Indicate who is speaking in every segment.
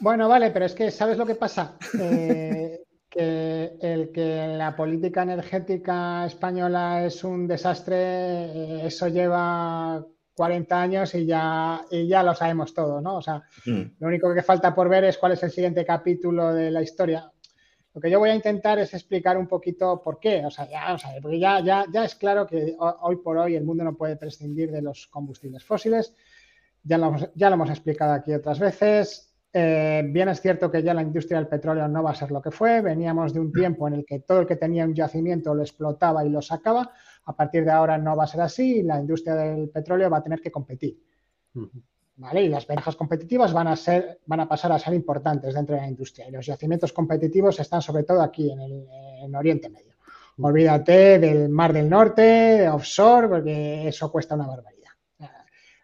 Speaker 1: Bueno, vale, pero es que ¿sabes lo que pasa? Eh, que el que la política energética española es un desastre, eh, eso lleva 40 años y ya, y ya lo sabemos todo, ¿no? O sea, mm. lo único que falta por ver es cuál es el siguiente capítulo de la historia. Lo que yo voy a intentar es explicar un poquito por qué. O sea, ya, o sea, porque ya, ya, ya es claro que hoy por hoy el mundo no puede prescindir de los combustibles fósiles. Ya lo, ya lo hemos explicado aquí otras veces. Eh, bien es cierto que ya la industria del petróleo no va a ser lo que fue. Veníamos de un tiempo en el que todo el que tenía un yacimiento lo explotaba y lo sacaba. A partir de ahora no va a ser así y la industria del petróleo va a tener que competir. Y las ventajas competitivas van a, ser, van a pasar a ser importantes dentro de la industria. Y los yacimientos competitivos están sobre todo aquí en, el, Oriente Medio. Olvídate del Mar del Norte, offshore, porque eso cuesta una barbaridad.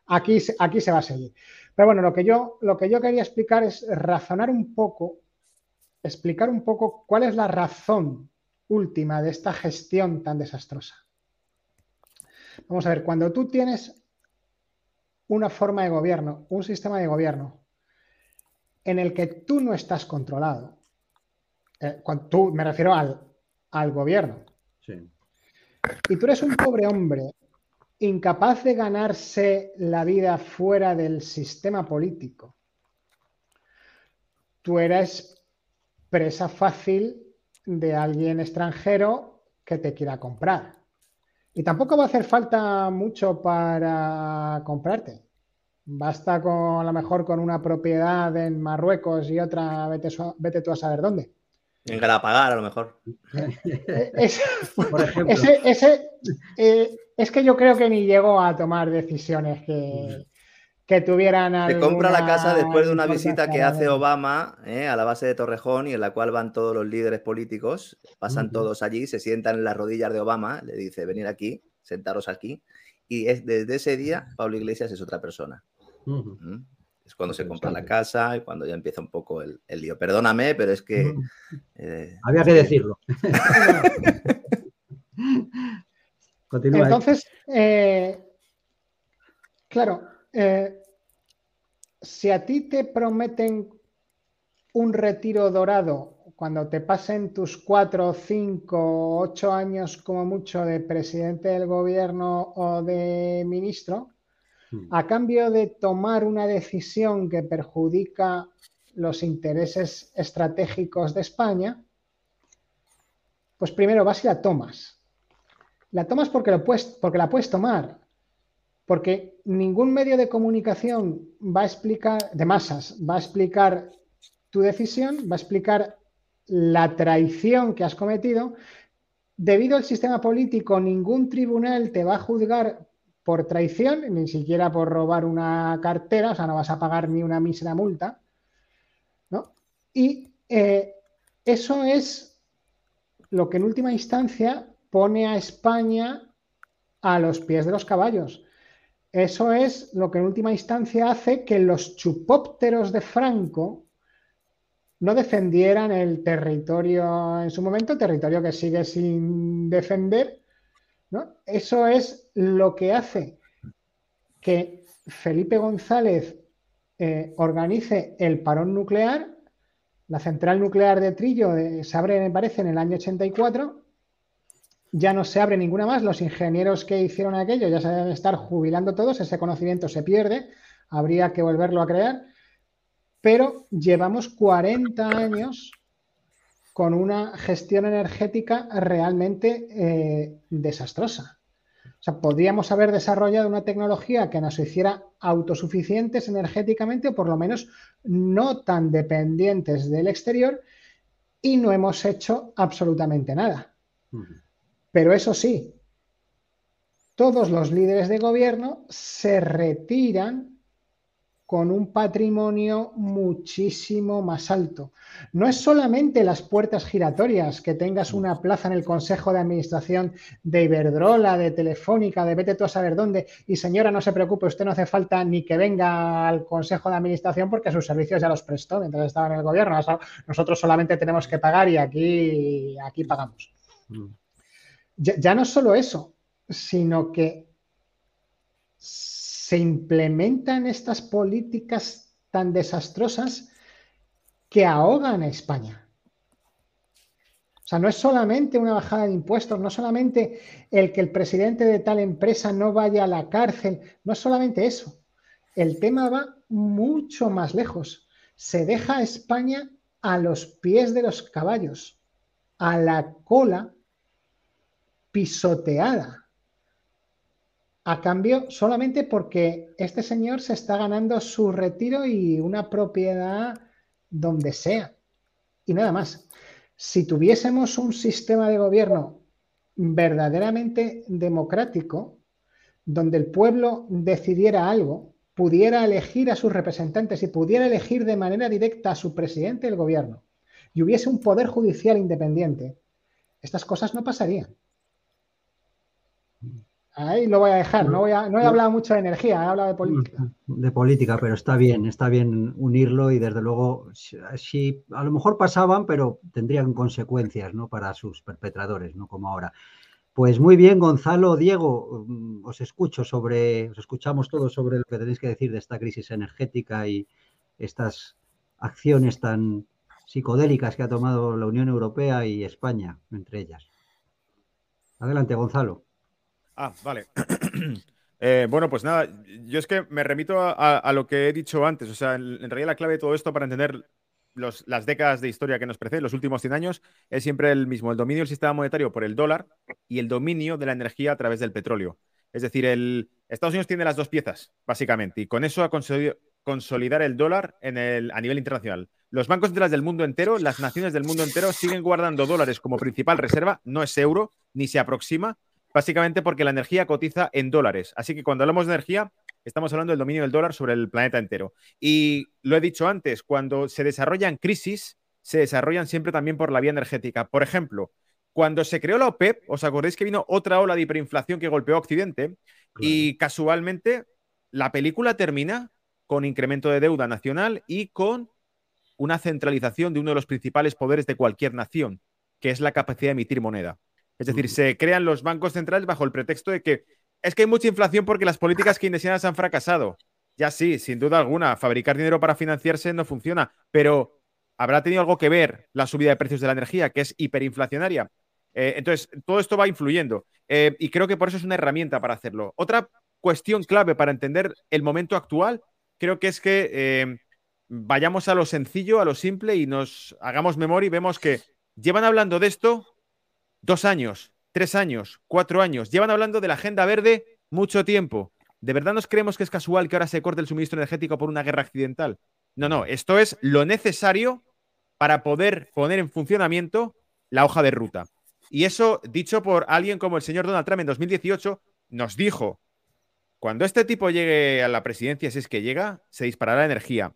Speaker 1: Aquí, aquí se va a seguir. Pero bueno, lo que, yo, lo que yo quería explicar es razonar un poco, explicar un poco cuál es la razón última de esta gestión tan desastrosa. Vamos a ver, cuando tú tienes una forma de gobierno, un sistema de gobierno en el que tú no estás controlado. Eh, tú, me refiero al, al gobierno. Y tú eres un pobre hombre incapaz de ganarse la vida fuera del sistema político. Tú eres presa fácil de alguien extranjero que te quiera comprar. Y tampoco va a hacer falta mucho para comprarte. Basta con a lo mejor con una propiedad en Marruecos y otra, vete, vete tú a saber dónde.
Speaker 2: En Galapagar, a lo mejor.
Speaker 1: ese, eh, es que yo creo que ni llegó a tomar decisiones que, que tuvieran.
Speaker 2: Se compra la casa después de una visita que hace Obama eh, a la base de Torrejón y en la cual van todos los líderes políticos, pasan todos allí, se sientan en las rodillas de Obama, le dice, venir aquí, sentaros aquí. Y es, desde ese día, Pablo Iglesias es otra persona. Es cuando se compra la casa y cuando ya empieza un poco el, lío. Perdóname, pero es que...
Speaker 3: Eh, Había que decirlo.
Speaker 1: Entonces, eh, claro, eh, si a ti te prometen un retiro dorado cuando te pasen tus cuatro, cinco, ocho años como mucho de presidente del gobierno o de ministro. A cambio de tomar una decisión que perjudica los intereses estratégicos de España, pues primero vas y la tomas. La tomas porque, porque la puedes tomar. Porque ningún medio de comunicación va a explicar, de masas, va a explicar tu decisión, va a explicar la traición que has cometido. Debido al sistema político, ningún tribunal te va a juzgar por traición, ni siquiera por robar una cartera, o sea, no vas a pagar ni una mísera multa. ¿no? Y eh, eso es lo que en última instancia pone a España a los pies de los caballos. Eso es lo que en última instancia hace que los chupópteros de Franco no defendieran el territorio en su momento, territorio que sigue sin defender. ¿No? Eso es lo que hace que Felipe González eh, organice el parón nuclear. La central nuclear de Trillo eh, se abre, me parece, en el año 84 ya no se abre ninguna más, los ingenieros que hicieron aquello ya se deben estar jubilando todos, ese conocimiento se pierde, habría que volverlo a crear, pero llevamos 40 años con una gestión energética realmente eh, desastrosa. O sea, podríamos haber desarrollado una tecnología que nos hiciera autosuficientes energéticamente o por lo menos no tan dependientes del exterior y no hemos hecho absolutamente nada. Pero eso sí, todos los líderes de gobierno se retiran con un patrimonio muchísimo más alto. No es solamente las puertas giratorias, que tengas una plaza en el Consejo de Administración de Iberdrola, de Telefónica, de vete tú a saber dónde, y señora, no se preocupe, usted no hace falta ni que venga al Consejo de Administración porque sus servicios ya los prestó mientras estaba en el gobierno. Nosotros solamente tenemos que pagar y aquí, aquí pagamos. Mm ya, no solo eso, sino que se implementan estas políticas tan desastrosas que ahogan a España. O sea, no es solamente una bajada de impuestos, no solamente el que el presidente de tal empresa no vaya a la cárcel, no es solamente eso. El tema va mucho más lejos. Se deja a España a los pies de los caballos, a la cola pisoteada. A cambio, solamente porque este señor se está ganando su retiro y una propiedad donde sea. Y nada más. Si tuviésemos un sistema de gobierno verdaderamente democrático, donde el pueblo decidiera algo, pudiera elegir a sus representantes y pudiera elegir de manera directa a su presidente del gobierno, y hubiese un poder judicial independiente, estas cosas no pasarían. Ahí lo voy a dejar. No, voy a, no he hablado mucho de energía, he hablado de política.
Speaker 3: De política, pero está bien, está bien unirlo y desde luego, si, a lo mejor pasaban, pero tendrían consecuencias ¿no? para sus perpetradores, no como ahora. Pues muy bien, Gonzalo, Diego, mm, os escucho sobre, os escuchamos todos sobre lo que tenéis que decir de esta crisis energética y estas acciones tan psicodélicas que ha tomado la Unión Europea y España, entre ellas. Adelante, Gonzalo.
Speaker 4: Ah, vale. Eh, bueno, pues nada, yo es que me remito a, lo que he dicho antes. O sea, en, realidad la clave de todo esto para entender las décadas de historia que nos preceden, los últimos 100 años, es siempre el mismo, el dominio del sistema monetario por el dólar y el dominio de la energía a través del petróleo. Es decir, el, Estados Unidos tiene las dos piezas, básicamente, y con eso ha conseguido consolidar el dólar a nivel internacional. Los bancos centrales del mundo entero, las naciones del mundo entero siguen guardando dólares como principal reserva, no es euro, ni se aproxima, básicamente porque la energía cotiza en dólares. Así que cuando hablamos de energía, estamos hablando del dominio del dólar sobre el planeta entero. Y lo he dicho antes, cuando se desarrollan crisis, se desarrollan siempre también por la vía energética. Por ejemplo, cuando se creó la OPEP, ¿os acordáis que vino otra ola de hiperinflación que golpeó a Occidente? Y casualmente la película termina con incremento de deuda nacional y con una centralización de uno de los principales poderes de cualquier nación, que es la capacidad de emitir moneda. Es decir, se crean los bancos centrales bajo el pretexto de que es que hay mucha inflación porque las políticas keynesianas han fracasado. Ya sí, sin duda alguna, fabricar dinero para financiarse no funciona, pero ¿habrá tenido algo que ver la subida de precios de la energía, que es hiperinflacionaria? Eh, entonces, todo esto va influyendo eh, y creo que por eso es una herramienta para hacerlo. Otra cuestión clave para entender el momento actual, creo que es que eh, vayamos a lo sencillo, a lo simple y nos hagamos memoria y vemos que llevan hablando de esto dos años, tres años, cuatro años. Llevan hablando de la agenda verde mucho tiempo. ¿De verdad nos creemos que es casual que ahora se corte el suministro energético por una guerra accidental? No, no, esto es lo necesario para poder poner en funcionamiento la hoja de ruta. Y eso, dicho por alguien como el señor Donald Trump en 2018, nos dijo, cuando este tipo llegue a la presidencia, si es que llega, se disparará la energía.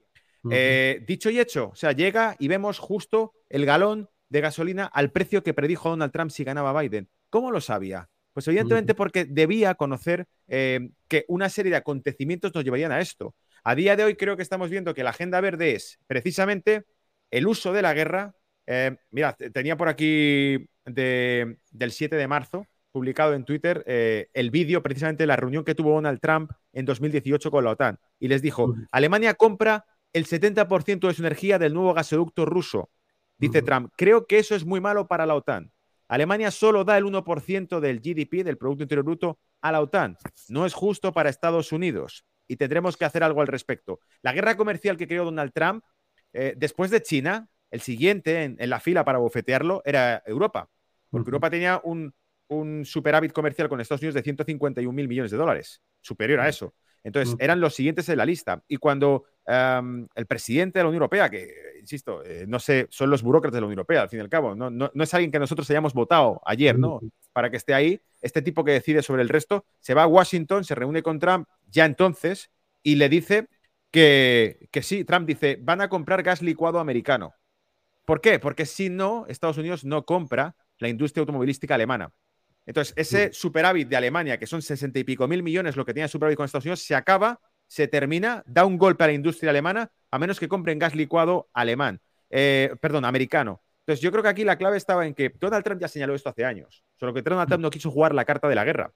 Speaker 4: Eh, dicho y hecho, o sea, llega y vemos justo el galón de gasolina al precio que predijo Donald Trump si ganaba Biden. ¿Cómo lo sabía? Pues evidentemente porque debía conocer eh, que una serie de acontecimientos nos llevarían a esto. A día de hoy creo que estamos viendo que la agenda verde es precisamente el uso de la guerra. Eh, mira, tenía por aquí del 7 de marzo publicado en Twitter eh, el vídeo precisamente de la reunión que tuvo Donald Trump en 2018 con la OTAN. Y les dijo, Alemania compra el 70% de su energía del nuevo gasoducto ruso. Dice Trump, creo que eso es muy malo para la OTAN. Alemania solo da el 1% del GDP, del Producto Interior Bruto, a la OTAN. No es justo para Estados Unidos y tendremos que hacer algo al respecto. La guerra comercial que creó Donald Trump, eh, después de China, el siguiente en, la fila para bofetearlo era Europa, porque Europa tenía un, un superávit comercial con Estados Unidos de 151 mil millones de dólares, superior a eso. Entonces, eran los siguientes en la lista. Y cuando el presidente de la Unión Europea, que, insisto, eh, no sé, son los burócratas de la Unión Europea, al fin y al cabo, no, no, es alguien que nosotros hayamos votado ayer, ¿no? Para que esté ahí, este tipo que decide sobre el resto, se va a Washington, se reúne con Trump ya entonces y le dice que, que sí, Trump dice, van a comprar gas licuado americano. ¿Por qué? Porque si no, Estados Unidos no compra la industria automovilística alemana. Entonces, ese superávit de Alemania, que son sesenta y pico mil millones, lo que tiene superávit con Estados Unidos, se acaba, se termina, da un golpe a la industria alemana, a menos que compren gas licuado alemán, eh, perdón, americano. Entonces, yo creo que aquí la clave estaba en que Donald Trump ya señaló esto hace años, solo que Donald Trump no quiso jugar la carta de la guerra.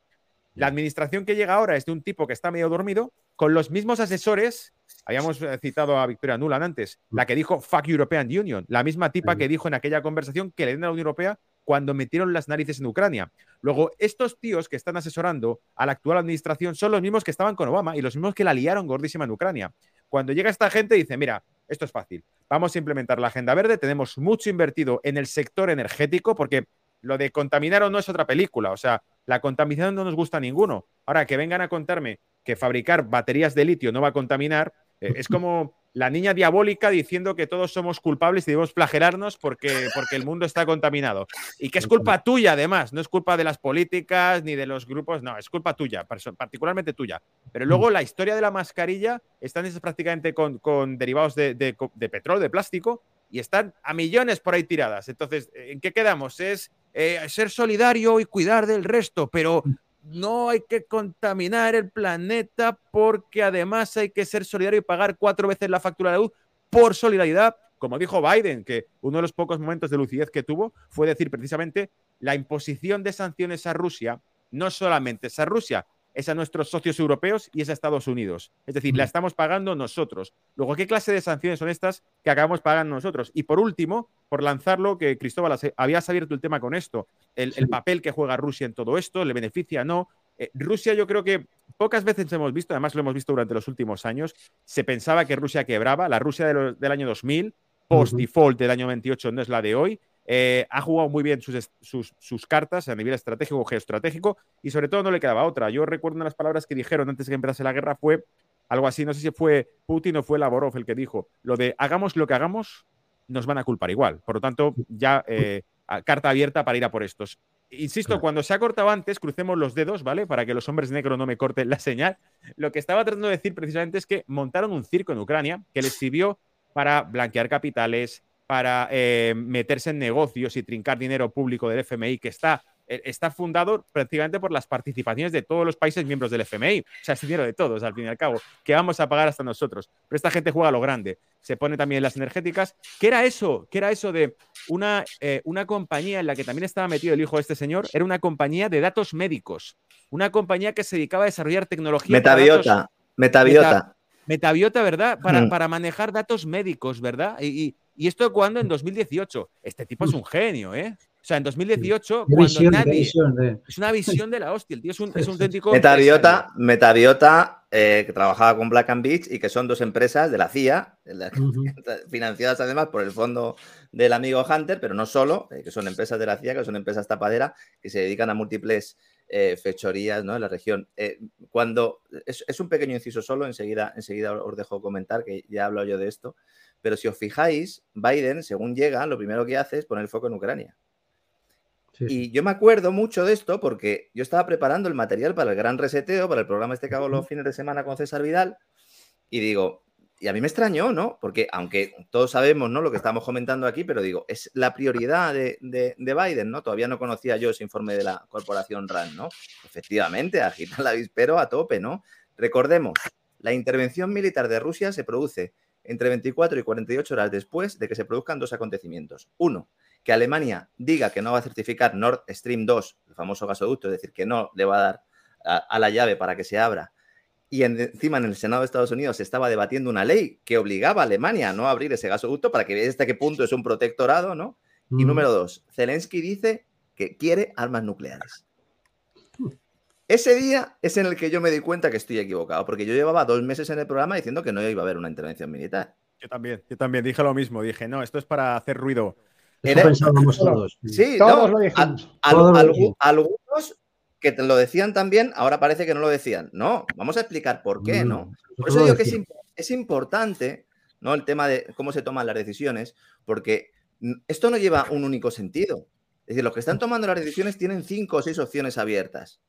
Speaker 4: La administración que llega ahora es de un tipo que está medio dormido, con los mismos asesores habíamos eh, citado a Victoria Nuland antes, la que dijo fuck European Union, la misma tipa que dijo en aquella conversación que le den a la Unión Europea cuando metieron las narices en Ucrania. Luego, estos tíos que están asesorando a la actual administración son los mismos que estaban con Obama y los mismos que la liaron gordísima en Ucrania. Cuando llega esta gente dice, mira, esto es fácil, vamos a implementar la agenda verde, tenemos mucho invertido en el sector energético porque lo de contaminar o no es otra película, o sea, la contaminación no nos gusta a ninguno. Ahora, que vengan a contarme que fabricar baterías de litio no va a contaminar, eh, es como la niña diabólica diciendo que todos somos culpables y debemos flagelarnos porque, porque el mundo está contaminado. Y que es culpa tuya, además, no es culpa de las políticas ni de los grupos, no, es culpa tuya, particularmente tuya. Pero luego la historia de la mascarilla están prácticamente con, con derivados de, de, de petróleo, de plástico, y están a millones por ahí tiradas. Entonces, ¿en qué quedamos? Es eh, ser solidario y cuidar del resto, pero no hay que contaminar el planeta porque además hay que ser solidario y pagar cuatro veces la factura de luz por solidaridad. Como dijo Biden, que uno de los pocos momentos de lucidez que tuvo fue decir precisamente la imposición de sanciones a Rusia, no solamente es a Rusia, es a nuestros socios europeos y es a Estados Unidos. Es decir, la estamos pagando nosotros. Luego, ¿qué clase de sanciones son estas que acabamos pagando nosotros? Y por último, por lanzarlo, que Cristóbal, habías abierto el tema con esto, el, papel que juega Rusia en todo esto, le beneficia, no. Eh, Rusia yo creo que pocas veces hemos visto, además lo hemos visto durante los últimos años, se pensaba que Rusia quebraba, la Rusia del año 2000, post-default del año 28 no es la de hoy, eh, ha jugado muy bien sus, cartas a nivel estratégico, geoestratégico, y sobre todo no le quedaba otra. Yo recuerdo una de las palabras que dijeron antes de que empezase la guerra fue algo así, no sé si fue Putin o fue Lavrov el que dijo, lo de hagamos lo que hagamos, nos van a culpar igual. Por lo tanto, ya eh, carta abierta para ir a por estos. Insisto, cuando se ha cortado antes, crucemos los dedos, ¿vale? Para que los hombres negros no me corten la señal. Lo que estaba tratando de decir precisamente es que montaron un circo en Ucrania que les sirvió para blanquear capitales, para eh, meterse en negocios y trincar dinero público del FMI, que está, eh, está fundado prácticamente por las participaciones de todos los países miembros del FMI. O sea, es dinero de todos, al fin y al cabo, que vamos a pagar hasta nosotros. Pero esta gente juega a lo grande. Se pone también las energéticas. ¿Qué era eso? ¿Qué era eso de una, eh, una compañía en la que también estaba metido el hijo de este señor? Era una compañía de datos médicos. Una compañía que se dedicaba a desarrollar tecnología.
Speaker 2: Metabiota. Metabiota.
Speaker 4: Metabiota, ¿verdad? Para, mm. para, manejar datos médicos, ¿verdad? y, y esto cuando en 2018. Este tipo es un genio, ¿eh? O sea, en 2018, cuando nadie. Es una visión de la hostia. El tío es un, es auténtico.
Speaker 2: Metabiota, Metabiota eh, que trabajaba con Black and Beach y que son dos empresas de la CIA, financiadas además por el fondo del amigo Hunter, pero no solo, eh, que son empresas de la CIA, que son empresas tapaderas que se dedican a múltiples eh, fechorías ¿no? en la región. cuando es, es, un pequeño inciso solo, enseguida, enseguida os dejo comentar, que ya hablo yo de esto. Pero si os fijáis, Biden, según llega, lo primero que hace es poner el foco en Ucrania. Y yo me acuerdo mucho de esto porque yo estaba preparando el material para el gran reseteo, para el programa este que hago los fines de semana con César Vidal, y digo, y a mí me extrañó, ¿no? Porque aunque todos sabemos, ¿no? Lo que estamos comentando aquí, pero digo, es la prioridad de, Biden, ¿no? Todavía no conocía yo ese informe de la corporación RAND, ¿no? Efectivamente, agita el avispero a tope, ¿no? Recordemos, la intervención militar de Rusia se produce entre 24 y 48 horas después de que se produzcan dos acontecimientos. Uno, que Alemania diga que no va a certificar Nord Stream 2, el famoso gasoducto, es decir, que no le va a dar a, la llave para que se abra. Y encima en el Senado de Estados Unidos se estaba debatiendo una ley que obligaba a Alemania a no abrir ese gasoducto para que veáis hasta qué punto es un protectorado, ¿no? Y número dos, Zelensky dice que quiere armas nucleares. Ese día es en el que yo me di cuenta que estoy equivocado, porque yo llevaba dos meses en el programa diciendo que no iba a haber una intervención militar.
Speaker 4: Yo también, yo también dije lo mismo. Dije, no, esto es para hacer ruido.
Speaker 3: Eso pensábamos todos.
Speaker 2: Sí, todos lo dijimos. algunos que te lo decían también, ahora parece que no lo decían. No, vamos a explicar por qué, ¿no? Por eso digo que es, es importante, ¿no? El tema de cómo se toman las decisiones, porque esto no lleva un único sentido. Es decir, los que están tomando las decisiones tienen cinco o seis opciones abiertas.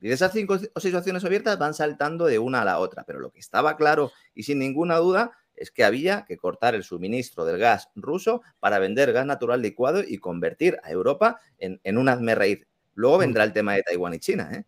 Speaker 2: Y de esas cinco o seis opciones abiertas van saltando de una a la otra. Pero lo que estaba claro y sin ninguna duda es que había que cortar el suministro del gas ruso para vender gas natural licuado y convertir a Europa en, en un hazme Luego vendrá el tema de Taiwán y China, ¿eh?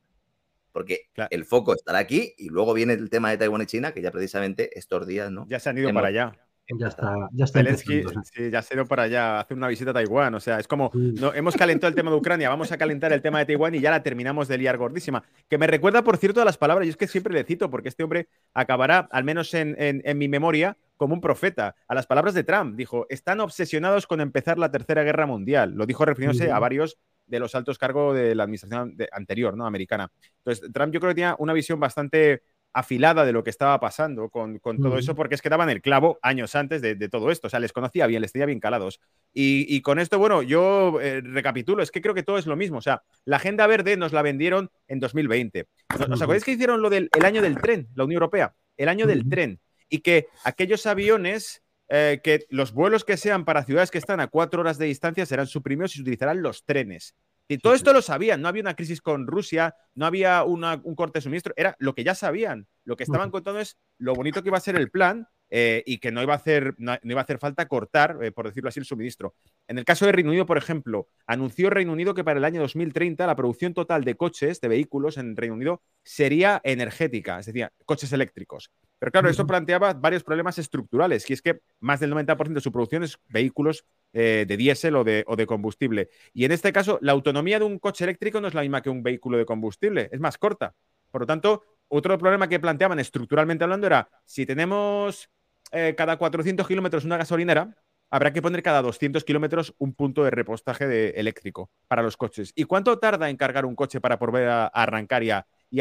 Speaker 2: porque el foco estará aquí y luego viene el tema de Taiwán y China, que ya precisamente estos días, ¿no?
Speaker 4: Ya se han ido para allá.
Speaker 3: Ya está, ya está.
Speaker 4: Zelensky, sí, ya se ido para allá, hacer una visita a Taiwán. O sea, es como, no, hemos calentado el tema de Ucrania, vamos a calentar el tema de Taiwán y ya la terminamos de liar gordísima. Que me recuerda, por cierto, a las palabras, y es que siempre le cito, porque este hombre acabará, al menos en, en mi memoria, como un profeta. A las palabras de Trump, dijo, están obsesionados con empezar la Tercera Guerra Mundial. Lo dijo refiriéndose a varios de los altos cargos de la administración anterior, ¿no? Americana. Entonces, Trump yo creo que tenía una visión bastante afilada de lo que estaba pasando con, todo eso, porque es que daban el clavo años antes de, todo esto. O sea, les conocía bien, les tenía bien calados. Y, con esto, bueno, yo eh, recapitulo, es que creo que todo es lo mismo. O sea, la agenda verde nos la vendieron en 2020. ¿Os acordáis que hicieron lo del año del tren, la Unión Europea? El año del tren. Y que aquellos aviones eh, que los vuelos que sean para ciudades que están a cuatro horas de distancia serán suprimidos y se utilizarán los trenes. Y todo esto lo sabían, no había una crisis con Rusia, no había un corte de suministro, era lo que ya sabían. Lo que estaban contando es lo bonito que iba a ser el plan eh, y que no iba a hacer, no, iba a hacer falta cortar, eh, por decirlo así, el suministro. En el caso de Reino Unido, por ejemplo, anunció Reino Unido que para el año 2030 la producción total de coches, de vehículos en Reino Unido, sería energética, es decir, coches eléctricos. Pero claro, eso planteaba varios problemas estructurales, y es que más del 90% de su producción es vehículos eh, de diésel o de, o de combustible. Y en este caso, la autonomía de un coche eléctrico no es la misma que un vehículo de combustible, es más corta. Por lo tanto, otro problema que planteaban estructuralmente hablando era, si tenemos eh, cada 400 kilómetros una gasolinera, habrá que poner cada 200 kilómetros un punto de repostaje de eléctrico para los coches. ¿Y cuánto tarda en cargar un coche para volver a, arrancar y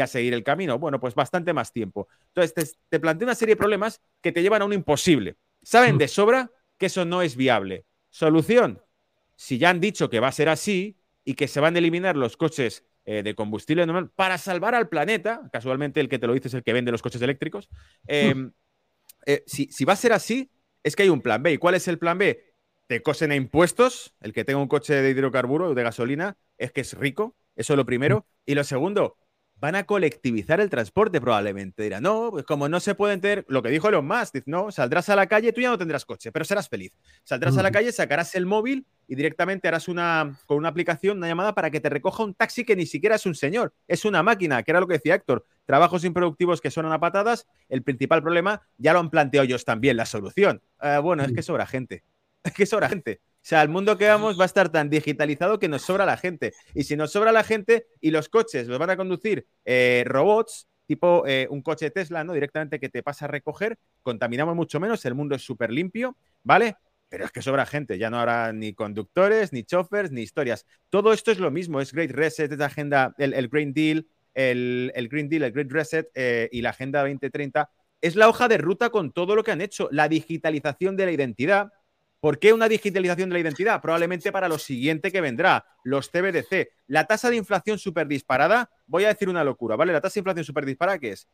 Speaker 4: a, seguir el camino? Bueno, pues bastante más tiempo. Entonces, te, te plantea una serie de problemas que te llevan a un imposible. Saben de sobra que eso no es viable. Solución, si ya han dicho que va a ser así y que se van a eliminar los coches eh, de combustible normal para salvar al planeta, casualmente el que te lo dice es el que vende los coches eléctricos, em, eh, si, va a ser así, es que hay un plan B. ¿Y cuál es el plan B? Te cosen a impuestos, el que tenga un coche de hidrocarburo o de gasolina es que es rico, eso es lo primero. Y lo segundo, van a colectivizar el transporte probablemente. Dirán, no, pues como no se pueden tener, lo que dijo Elon Musk, no, saldrás a la calle, tú ya no tendrás coche, pero serás feliz. Saldrás a la calle, sacarás el móvil y directamente harás una, con una aplicación, una llamada para que te recoja un taxi que ni siquiera es un señor, es una máquina, que era lo que decía Héctor. Trabajos improductivos que suenan a patadas, el principal problema, ya lo han planteado ellos también, la solución. Eh, bueno, es que sobra gente, es que sobra gente. O sea, el mundo que vamos va a estar tan digitalizado que nos sobra la gente. Y si nos sobra la gente y los coches los van a conducir eh, robots, tipo eh, un coche Tesla, ¿no? Directamente que te pasa a recoger, contaminamos mucho menos, el mundo es súper limpio, ¿vale? Pero es que sobra gente, ya no habrá ni conductores, ni chauffeurs, ni historias. Todo esto es lo mismo, es Great Reset, es la agenda, el, Green Deal, el, Green Deal, el Great Reset eh, y la Agenda 2030. Es la hoja de ruta con todo lo que han hecho, la digitalización de la identidad, ¿Por qué una digitalización de la identidad? Probablemente para lo siguiente que vendrá, los CBDC. La tasa de inflación súper disparada, voy a decir una locura, ¿vale? La tasa de inflación súper disparada, ¿qué es?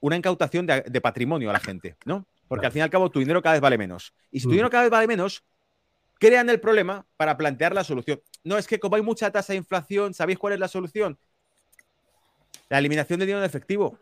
Speaker 4: Una incautación de, patrimonio a la gente, ¿no? Porque al fin y al cabo tu dinero cada vez vale menos. Y si tu mm. dinero cada vez vale menos, crean el problema para plantear la solución. No, es que como hay mucha tasa de inflación, ¿sabéis cuál es la solución? La eliminación de dinero en efectivo.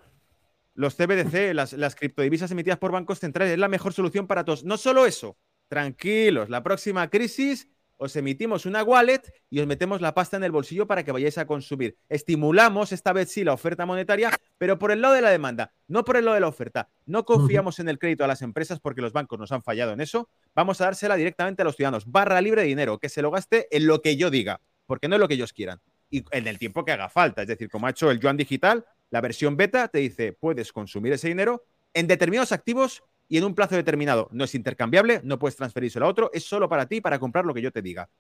Speaker 4: Los CBDC, las, las criptodivisas emitidas por bancos centrales, es la mejor solución para todos. No solo eso, tranquilos, la próxima crisis os emitimos una wallet y os metemos la pasta en el bolsillo para que vayáis a consumir. Estimulamos esta vez sí la oferta monetaria, pero por el lado de la demanda, no por el lado de la oferta. No confiamos en el crédito a las empresas porque los bancos nos han fallado en eso. Vamos a dársela directamente a los ciudadanos. Barra libre de dinero, que se lo gaste en lo que yo diga, porque no es lo que ellos quieran. Y en el tiempo que haga falta. Es decir, como ha hecho el Yuan Digital, la versión beta te dice, puedes consumir ese dinero en determinados activos y en un plazo determinado. No es intercambiable, no puedes transferirse a otro, es solo para ti, para comprar lo que yo te diga.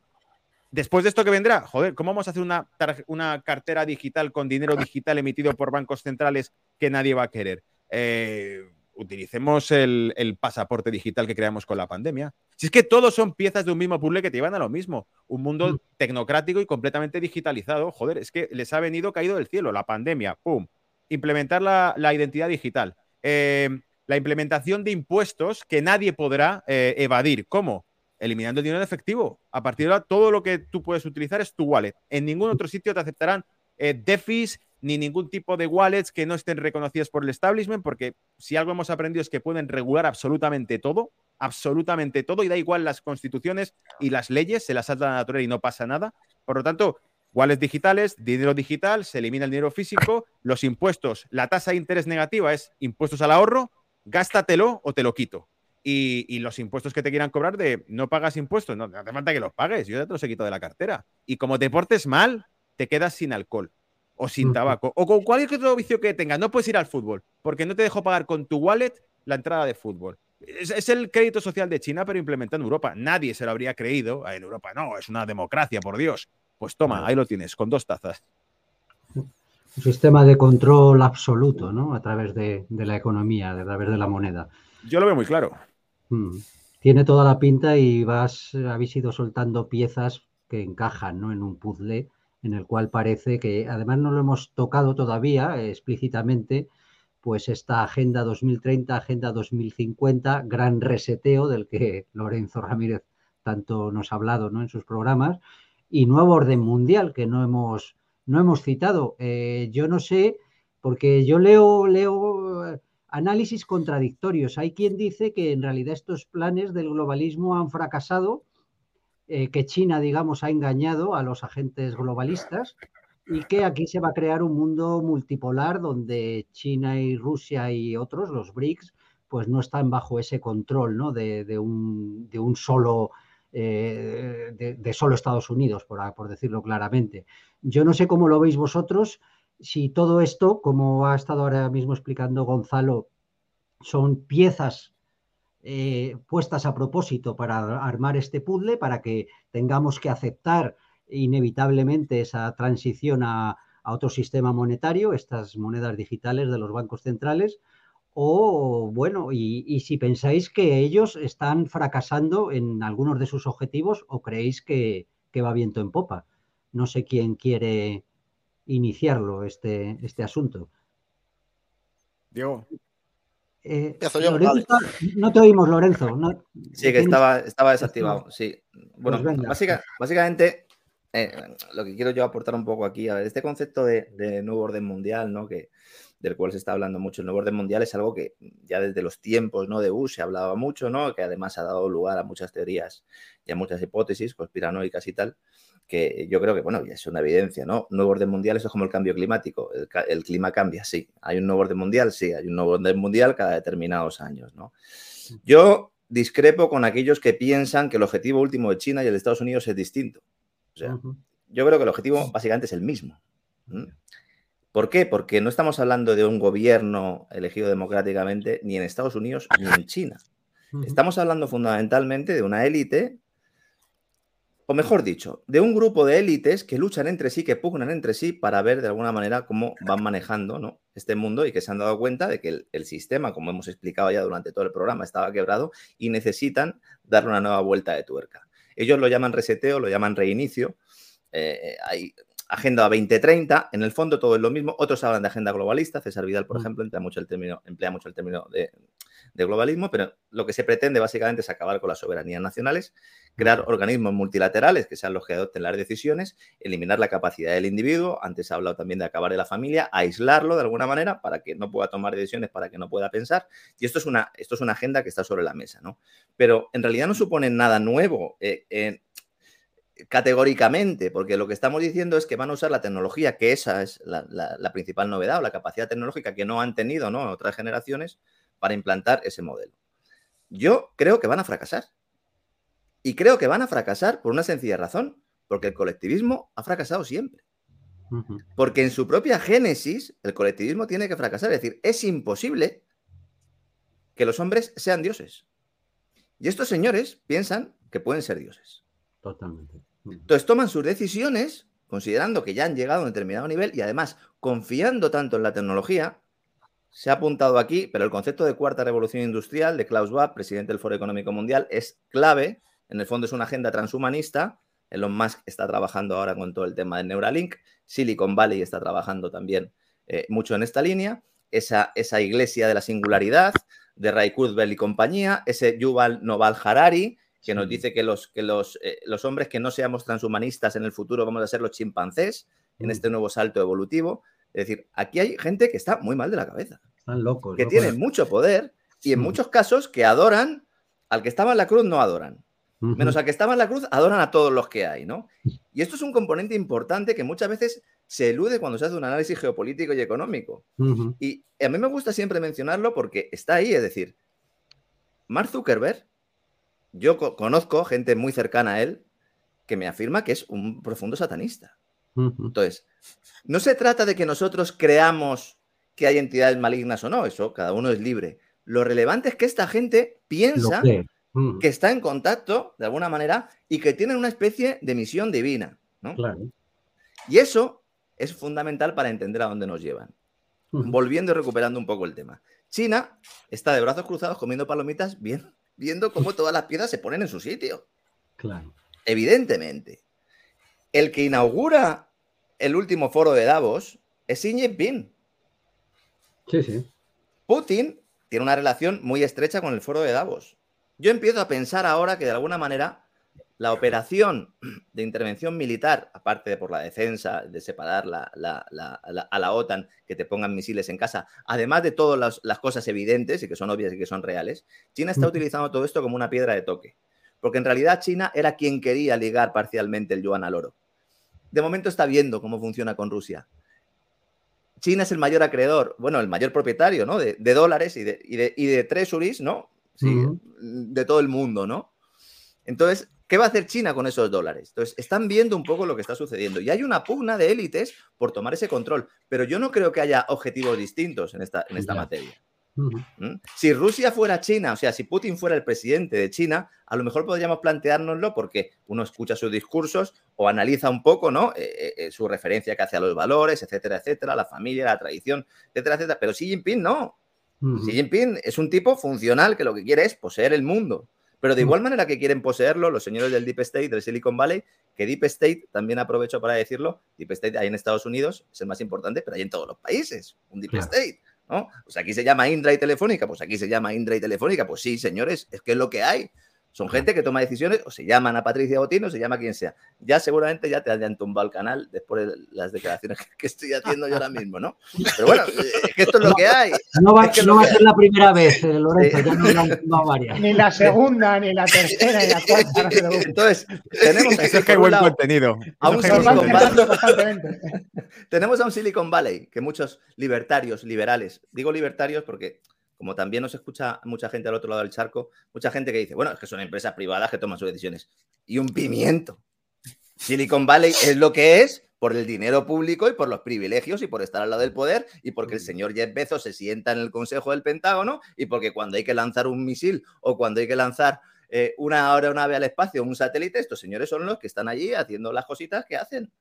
Speaker 4: Después de esto que vendrá, joder, ¿cómo vamos a hacer una, una cartera digital con dinero digital emitido por bancos centrales que nadie va a querer? Eh, utilicemos el, pasaporte digital que creamos con la pandemia. Si es que todos son piezas de un mismo puzzle que te llevan a lo mismo. Un mundo mm. tecnocrático y completamente digitalizado. Joder, es que les ha venido caído del cielo la pandemia. ¡Pum! Implementar la, la identidad digital. Eh, la implementación de impuestos que nadie podrá eh, evadir. ¿Cómo? Eliminando el dinero en efectivo. A partir de ahora, todo lo que tú puedes utilizar es tu wallet. En ningún otro sitio te aceptarán eh, DeFis ni ningún tipo de wallets que no estén reconocidas por el establishment, porque si algo hemos aprendido es que pueden regular absolutamente todo, absolutamente todo, y da igual las constituciones y las leyes, se las salta la naturaleza y no pasa nada. Por lo tanto, wallets digitales, dinero digital, se elimina el dinero físico, los impuestos, la tasa de interés negativa es impuestos al ahorro, gástatelo o te lo quito. y, los impuestos que te quieran cobrar de no pagas impuestos, no, hace falta que los pagues, yo ya te los he quitado de la cartera. Y como te portes mal, te quedas sin alcohol o sin tabaco o con cualquier otro vicio que tengas. No puedes ir al fútbol porque no te dejo pagar con tu wallet la entrada de fútbol. Es, el crédito social de China, pero implementado en Europa. Nadie se lo habría creído. En Europa no, es una democracia, por Dios. Pues toma, ahí lo tienes, con dos tazas.
Speaker 3: Un sistema de control absoluto, ¿no? A través de, de la economía, a través de la moneda.
Speaker 4: Yo lo veo muy claro.
Speaker 3: Mm. Tiene toda la pinta y vas, habéis ido soltando piezas que encajan ¿no? en un puzzle en el cual parece que, además no lo hemos tocado todavía explícitamente, pues esta Agenda 2030, Agenda 2050, gran reseteo del que Lorenzo Ramírez tanto nos ha hablado ¿no? en sus programas, y nuevo orden mundial que no hemos, no hemos citado. Eh, yo no sé, porque yo leo, leo análisis contradictorios. Hay quien dice que en realidad estos planes del globalismo han fracasado, eh, que China, digamos, ha engañado a los agentes globalistas y que aquí se va a crear un mundo multipolar donde China y Rusia y otros, los BRICS, pues no están bajo ese control ¿no? de, un, solo... Eh, de, solo Estados Unidos, por, por decirlo claramente. Yo no sé cómo lo veis vosotros, si todo esto, como ha estado ahora mismo explicando Gonzalo, son piezas eh, puestas a propósito para armar este puzzle, para que tengamos que aceptar inevitablemente esa transición a, otro sistema monetario, estas monedas digitales de los bancos centrales, o bueno, y, y, si pensáis que ellos están fracasando en algunos de sus objetivos o creéis que, que va viento en popa. No sé quién quiere iniciarlo, este, este asunto.
Speaker 4: Diego.
Speaker 3: Eh, no te oímos, Lorenzo.
Speaker 2: sí, que estaba, estaba desactivado. Sí. Bueno, pues básicamente, eh, lo que quiero yo aportar un poco aquí, a ver, este concepto de, nuevo orden mundial, ¿no? Que, del cual se está hablando mucho, el nuevo orden mundial es algo que ya desde los tiempos ¿no? de Bush se hablaba mucho, ¿no? que además ha dado lugar a muchas teorías y a muchas hipótesis conspiranoicas y tal que yo creo que, bueno, ya es una evidencia, ¿no? Nuevo orden mundial, eso es como el cambio climático. El, clima cambia, sí. Hay un nuevo orden mundial, sí. Hay un nuevo orden mundial cada determinados años, ¿no? Yo discrepo con aquellos que piensan que el objetivo último de China y el de Estados Unidos es distinto. O sea, yo creo que el objetivo básicamente es el mismo. ¿Por qué? Porque no estamos hablando de un gobierno elegido democráticamente ni en Estados Unidos ni en China. Estamos hablando fundamentalmente de una élite o mejor dicho, de un grupo de élites que luchan entre sí, que pugnan entre sí para ver de alguna manera cómo van manejando ¿no? este mundo y que se han dado cuenta de que el, sistema, como hemos explicado ya durante todo el programa, estaba quebrado y necesitan darle una nueva vuelta de tuerca. Ellos lo llaman reseteo, lo llaman reinicio. Eh, hay Agenda 2030, en el fondo todo es lo mismo. Otros hablan de agenda globalista. César Vidal, por mm. ejemplo, emplea mucho el término, emplea mucho el término de, de globalismo, pero lo que se pretende básicamente es acabar con las soberanías nacionales, crear organismos multilaterales que sean los que adopten las decisiones, eliminar la capacidad del individuo, antes ha hablado también de acabar de la familia, aislarlo de alguna manera para que no pueda tomar decisiones, para que no pueda pensar. Y esto es una, esto es una agenda que está sobre la mesa, ¿no? Pero en realidad no supone nada nuevo. Eh, categóricamente, porque lo que estamos diciendo es que van a usar la tecnología, que esa es la, principal novedad o la capacidad tecnológica que no han tenido ¿no? otras generaciones, para implantar ese modelo. Yo creo que van a fracasar. Y creo que van a fracasar por una sencilla razón, porque el colectivismo ha fracasado siempre. Porque en su propia génesis, el colectivismo tiene que fracasar. Es decir, es imposible que los hombres sean dioses. Y estos señores piensan que pueden ser dioses.
Speaker 3: Totalmente.
Speaker 2: Entonces toman sus decisiones considerando que ya han llegado a un determinado nivel y además confiando tanto en la tecnología se ha apuntado aquí, pero el concepto de cuarta revolución industrial de Klaus Schwab, presidente del Foro Económico Mundial, es clave. En el fondo es una agenda transhumanista. Elon Musk está trabajando ahora con todo el tema de Neuralink. Silicon Valley está trabajando también eh, mucho en esta línea. Esa, esa, iglesia de la singularidad de Ray Kurzweil y compañía, ese Yuval Noval Harari, que nos dice que, los, que los, eh, los, hombres que no seamos transhumanistas en el futuro vamos a ser los chimpancés en mm. este nuevo salto evolutivo. Es decir, aquí hay gente que está muy mal de la cabeza.
Speaker 3: Están locos.
Speaker 2: Que tienen mucho poder y en muchos casos que adoran al que estaba en la cruz, no adoran. Menos al que estaba en la cruz, adoran a todos los que hay, ¿no? Y esto es un componente importante que muchas veces se elude cuando se hace un análisis geopolítico y económico. Y a mí me gusta siempre mencionarlo porque está ahí, es decir, Mark Zuckerberg, yo conozco gente muy cercana a él que me afirma que es un profundo satanista. Entonces, no se trata de que nosotros creamos que hay entidades malignas o no, eso cada uno es libre. Lo relevante es que esta gente piensa que está en contacto, de alguna manera, y que tienen una especie de misión divina. Y eso es fundamental para entender a dónde nos llevan. Volviendo y recuperando un poco el tema. China está de brazos cruzados comiendo palomitas, viendo cómo todas las piezas se ponen en su sitio.
Speaker 3: Claro.
Speaker 2: Evidentemente. El que inaugura el último foro de Davos es Xi Jinping.
Speaker 3: Sí, sí.
Speaker 2: Putin tiene una relación muy estrecha con el foro de Davos. Yo empiezo a pensar ahora que de alguna manera la operación de intervención militar, aparte de por la defensa, de separar a la OTAN, que te pongan misiles en casa, además de todas las, cosas evidentes y que son obvias y que son reales, China está utilizando todo esto como una piedra de toque. Porque en realidad China era quien quería ligar parcialmente el yuan al oro. De momento está viendo cómo funciona con Rusia. China es el mayor acreedor, bueno, el mayor propietario, ¿no? De, dólares y de, y, de, y de treasuries, ¿no? Sí, De todo el mundo, ¿no? Entonces, ¿qué va a hacer China con esos dólares? Entonces, están viendo un poco lo que está sucediendo. Y hay una pugna de élites por tomar ese control. Pero yo no creo que haya objetivos distintos en esta, en esta materia. ¿Mm? Si Rusia fuera China, o sea, si Putin fuera el presidente de China, a lo mejor podríamos planteárnoslo porque uno escucha sus discursos o analiza un poco, ¿no? Eh, eh, eh, su referencia que hace a los valores, etcétera, etcétera, la familia, la tradición, etcétera, etcétera. Pero Xi Jinping no. Xi Jinping es un tipo funcional que lo que quiere es poseer el mundo. Pero de igual manera que quieren poseerlo los señores del Deep State, del Silicon Valley, que Deep State, también aprovecho para decirlo, Deep State hay en Estados Unidos, es el más importante, pero hay en todos los países, un Deep State. Pues aquí se llama Indra y Telefónica, pues aquí se llama Indra y Telefónica, pues sí, señores, es que es lo que hay. Son gente que toma decisiones, o se llaman a Patricia Botín o se llama quien sea. Ya seguramente ya te hayan tumbado el canal después de las declaraciones que estoy haciendo yo ahora mismo, ¿no? Pero bueno, es que esto es lo que hay.
Speaker 3: No va, a ser la primera vez, eh, Lorenzo, ya no, varias.
Speaker 1: Ni la segunda, ni la tercera, ni la cuarta.
Speaker 2: Entonces, tenemos
Speaker 4: es que hay buen contenido.
Speaker 2: A un Silicon Valley. tenemos a un Silicon Valley que muchos libertarios, liberales, digo libertarios porque como también nos escucha mucha gente al otro lado del charco, mucha gente que dice, bueno, es que son empresas privadas que toman sus decisiones. Y un pimiento. Silicon Valley es lo que es por el dinero público y por los privilegios y por estar al lado del poder y porque el mm. señor Jeff Bezos se sienta en el Consejo del Pentágono y porque cuando hay que lanzar un misil o cuando hay que lanzar eh, una aeronave al espacio, un satélite, estos señores son los que están allí haciendo las cositas que hacen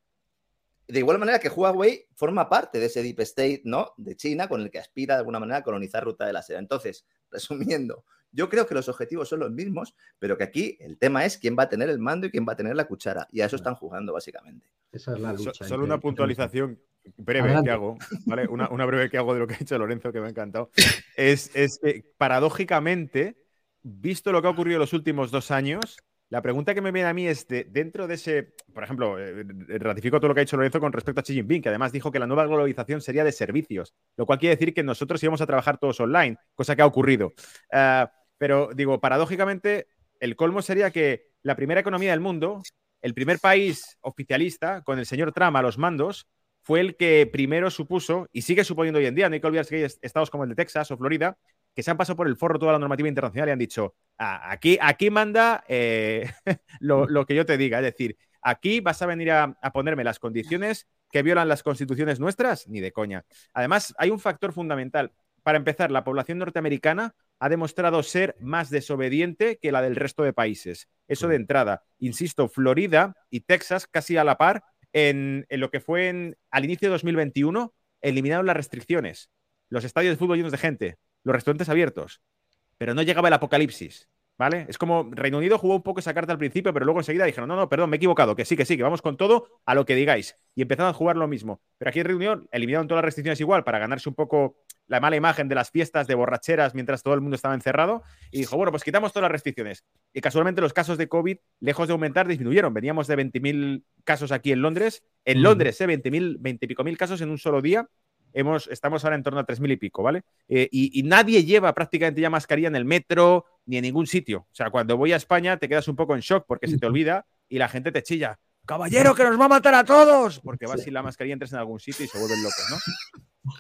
Speaker 2: de igual manera que Huawei forma parte de ese deep state, ¿no? De China, con el que aspira de alguna manera a colonizar Ruta de la Seda. Entonces, resumiendo, yo creo que los objetivos son los mismos, pero que aquí el tema es quién va a tener el mando y quién va a tener la cuchara. Y a eso están jugando, básicamente.
Speaker 3: Esa es la lucha.
Speaker 4: solo una puntualización breve que hago, ¿vale? Una, breve que hago de lo que ha dicho Lorenzo, que me ha encantado. Es, es que, paradójicamente, visto lo que ha ocurrido en los últimos dos años, la pregunta que me viene a mí es, de, dentro de ese, por ejemplo, eh, eh, ratifico todo lo que ha dicho Lorenzo con respecto a Xi Jinping, que además dijo que la nueva globalización sería de servicios, lo cual quiere decir que nosotros íbamos a trabajar todos online, cosa que ha ocurrido. Ah, pero digo, paradójicamente, el colmo sería que la primera economía del mundo, el primer país oficialista, con el señor Trump a los mandos, fue el que primero supuso, y sigue suponiendo hoy en día, no hay que olvidarse que hay estados como el de Texas o Florida, que se han pasado por el forro toda la normativa internacional y han dicho, ah, aquí, aquí manda eh, lo, que yo te diga. Es decir, aquí vas a venir a, ponerme las condiciones que violan las constituciones nuestras, ni de coña. Además, hay un factor fundamental. Para empezar, la población norteamericana ha demostrado ser más desobediente que la del resto de países. Eso de entrada. Insisto, Florida y Texas, casi a la par, en, lo que fue al inicio de 2021, eliminaron las restricciones. Los estadios de fútbol llenos de gente, los restaurantes abiertos, pero no llegaba el apocalipsis. ¿Vale? Es como Reino Unido jugó un poco esa carta al principio, pero luego enseguida dijeron, no, no, perdón, me he equivocado, que sí, que sí, que vamos con todo a lo que digáis. Y empezaron a jugar lo mismo. Pero aquí en Reino Unido eliminaron todas las restricciones igual para ganarse un poco la mala imagen de las fiestas de borracheras mientras todo el mundo estaba encerrado. Y dijo, bueno, pues quitamos todas las restricciones. Y casualmente los casos de COVID, lejos de aumentar, disminuyeron. Veníamos de 20.000 casos aquí en Londres. En Londres, ¿eh? 20.000, 20 y pico mil casos en un solo día estamos ahora en torno a 3.000 y pico, ¿vale? Eh, y, nadie lleva prácticamente ya mascarilla en el metro ni en ningún sitio. O sea, cuando voy a España te quedas un poco en shock porque se te olvida y la gente te chilla. caballero que nos va a matar a todos, porque va sin la mascarilla, entras en algún sitio y se vuelven locos, ¿no?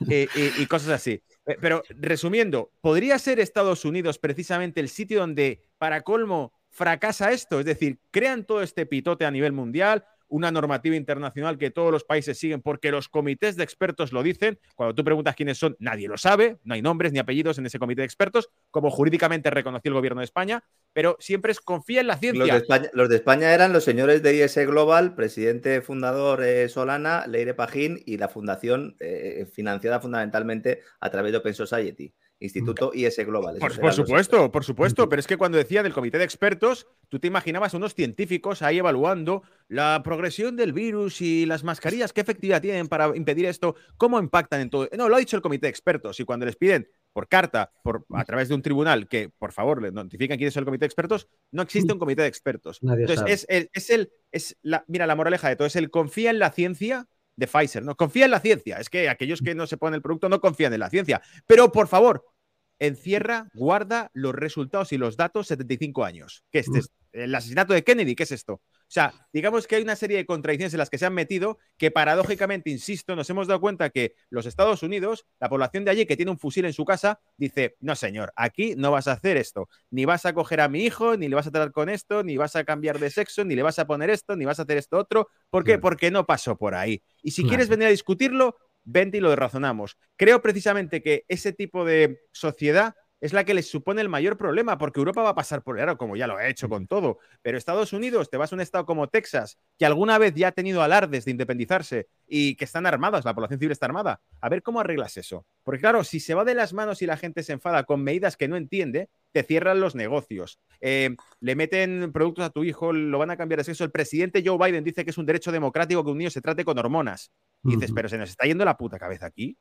Speaker 4: y, cosas así. Eh, pero resumiendo, ¿podría ser Estados Unidos precisamente el sitio donde, para colmo, fracasa esto? Es decir, crean todo este pitote a nivel mundial, una normativa internacional que todos los países siguen porque los comités de expertos lo dicen. Cuando tú preguntas quiénes son, nadie lo sabe, no hay nombres ni apellidos en ese comité de expertos, como jurídicamente reconoció el gobierno de España, pero siempre es confía en la ciencia.
Speaker 2: Los de España, eran los señores de IS Global, presidente fundador eh, Solana, Leire Pajín y la fundación eh, financiada fundamentalmente a través de Open Society. Instituto IS Global.
Speaker 4: Por, supuesto, por supuesto, pero es que cuando decía del comité de expertos, tú te imaginabas unos científicos ahí evaluando la progresión del virus y las mascarillas, qué efectividad tienen para impedir esto, cómo impactan en todo. No, lo ha dicho el comité de expertos y cuando les piden por carta, por, a través de un tribunal, que por favor le notifican quién es el comité de expertos, no existe un comité de expertos. Entonces, es, es, el, es la, mira, la moraleja de todo es el confía en la ciencia de Pfizer, ¿no? Confía en la ciencia. Es que aquellos que no se ponen el producto no confían en la ciencia. Pero por favor, encierra, guarda los resultados y los datos 75 años. ¿Qué es este? El asesinato de Kennedy, ¿qué es esto? O sea, digamos que hay una serie de contradicciones en las que se han metido que paradójicamente, insisto, nos hemos dado cuenta que los Estados Unidos, la población de allí que tiene un fusil en su casa, dice, no señor, aquí no vas a hacer esto, ni vas a coger a mi hijo, ni le vas a tratar con esto, ni vas a cambiar de sexo, ni le vas a poner esto, ni vas a hacer esto otro. ¿Por qué? Porque no pasó por ahí. Y si quieres venir a discutirlo, vente y lo razonamos. Creo precisamente que ese tipo de sociedad es la que les supone el mayor problema, porque Europa va a pasar por el como ya lo ha hecho con todo. Pero Estados Unidos, te vas a un estado como Texas, que alguna vez ya ha tenido alardes de independizarse y que están armadas, la población civil está armada. A ver cómo arreglas eso. Porque claro, si se va de las manos y la gente se enfada con medidas que no entiende, te cierran los negocios. Eh, le meten productos a tu hijo, lo van a cambiar de sexo. El presidente Joe Biden dice que es un derecho democrático que un niño se trate con hormonas. Y dices, pero se nos está yendo la puta cabeza aquí.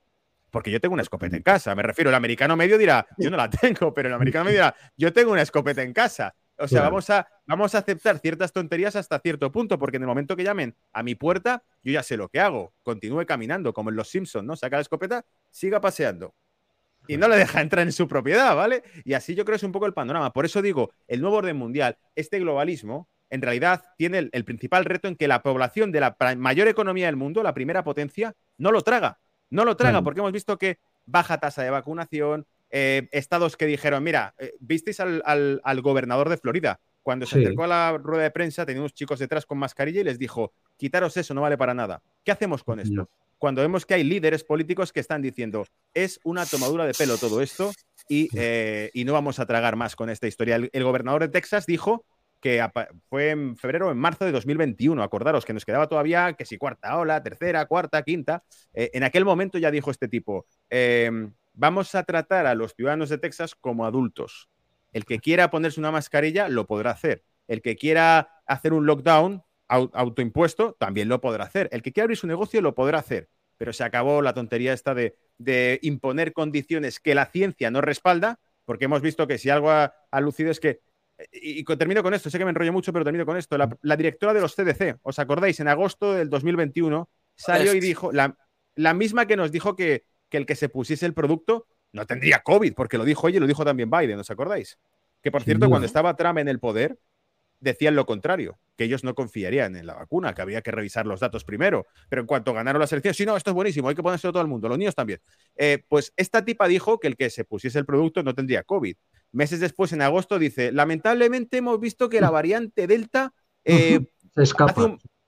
Speaker 4: Porque yo tengo una escopeta en casa. Me refiero, el americano medio dirá, yo no la tengo, pero el americano medio dirá, yo tengo una escopeta en casa. O sea, vamos, a, vamos a aceptar ciertas tonterías hasta cierto punto, porque en el momento que llamen a mi puerta, yo ya sé lo que hago. Continúe caminando, como en Los Simpsons, ¿no? Saca la escopeta, siga paseando. Y no le deja entrar en su propiedad, ¿vale? Y así yo creo que es un poco el panorama. Por eso digo, el nuevo orden mundial, este globalismo, en realidad tiene el, principal reto en que la población de la mayor economía del mundo, la primera potencia, no lo traga. No lo traga porque hemos visto que baja tasa de vacunación, eh, estados que dijeron, mira, eh, visteis al, gobernador de Florida, cuando se acercó a la rueda de prensa, tenía unos chicos detrás con mascarilla y les dijo, quitaros eso, no vale para nada. ¿Qué hacemos con esto? Cuando vemos que hay líderes políticos que están diciendo, es una tomadura de pelo todo esto y, eh, no vamos a tragar más con esta historia. el gobernador de Texas dijo que fue en febrero o en marzo de 2021. Acordaros que nos quedaba todavía que si cuarta ola, tercera, cuarta, quinta. Eh, en aquel momento ya dijo este tipo, em, vamos a tratar a los ciudadanos de Texas como adultos. El que quiera ponerse una mascarilla lo podrá hacer. El que quiera hacer un lockdown autoimpuesto también lo podrá hacer. El que quiera abrir su negocio lo podrá hacer. Pero se acabó la tontería esta de, imponer condiciones que la ciencia no respalda, porque hemos visto que si algo ha lucido es que y, termino con esto, sé que me enrollo mucho, pero termino con esto. La, directora de los CDC, ¿os acordáis? En agosto del 2021 salió y dijo, la, la misma que nos dijo que, que, el que se pusiese el producto no tendría COVID, porque lo dijo ella y lo dijo también Biden, ¿os acordáis? Que por cierto, cuando estaba Trump en el poder, decían lo contrario, que ellos no confiarían en la vacuna, que había que revisar los datos primero. Pero en cuanto ganaron las elecciones, sí, no, esto es buenísimo, hay que ponérselo todo el mundo, los niños también. Eh, pues esta tipa dijo que el que se pusiese el producto no tendría COVID. Meses después, en agosto, dice, lamentablemente hemos visto que la variante Delta eh,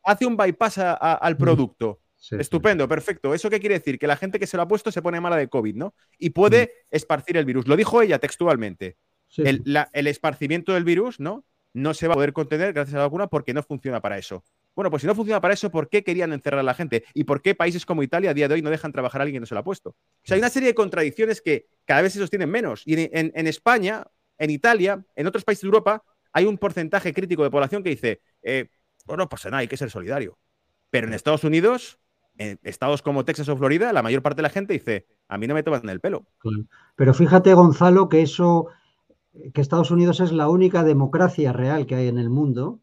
Speaker 4: hace, un, bypass al producto. Estupendo, perfecto. ¿Eso qué quiere decir? Que la gente que se lo ha puesto se pone mala de COVID, ¿no? Y puede esparcir el virus. Lo dijo ella textualmente. el, el, esparcimiento del virus, ¿no? No se va a poder contener gracias a la vacuna porque no funciona para eso. Bueno, pues si no funciona para eso, ¿por qué querían encerrar a la gente? ¿Y por qué países como Italia a día de hoy no dejan trabajar a alguien que no se lo ha puesto? O sea, hay una serie de contradicciones que cada vez se sostienen menos. Y en, España, en Italia, en otros países de Europa, hay un porcentaje crítico de población que dice, eh, bueno, pues nada, hay que ser solidario. Pero en Estados Unidos, en estados como Texas o Florida, la mayor parte de la gente dice, a mí no me toman el pelo.
Speaker 3: Pero fíjate, Gonzalo, que eso que Estados Unidos es la única democracia real que hay en el mundo.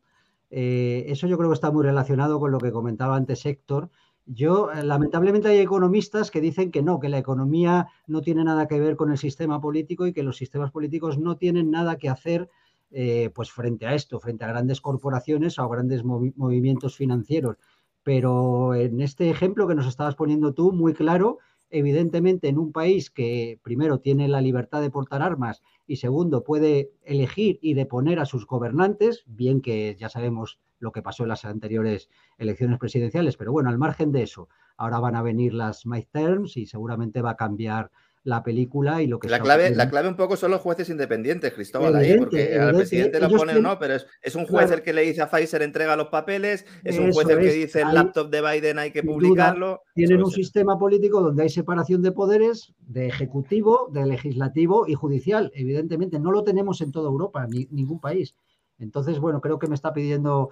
Speaker 3: Eh, eso yo creo que está muy relacionado con lo que comentaba antes Héctor. Yo, eh, lamentablemente, hay economistas que dicen que no, que la economía no tiene nada que ver con el sistema político y que los sistemas políticos no tienen nada que hacer eh, pues frente a esto, frente a grandes corporaciones o grandes movimientos financieros. Pero en este ejemplo que nos estabas poniendo tú, muy claro, evidentemente en un país que primero tiene la libertad de portar armas y segundo puede elegir y deponer a sus gobernantes, bien que ya sabemos lo que pasó en las anteriores elecciones presidenciales, pero bueno, al margen de eso, ahora van a venir las midterms y seguramente va a cambiar la película y lo que
Speaker 2: la clave la clave un poco son los jueces independientes Cristóbal ahí porque al presidente lo pone no pero es, un juez el que le dice a Pfizer entrega los papeles es un juez el que dice el laptop de Biden hay que publicarlo
Speaker 3: tienen un sistema político donde hay separación de poderes de ejecutivo de legislativo y judicial. Evidentemente no lo tenemos en toda Europa ni ningún país. Entonces bueno creo que me está pidiendo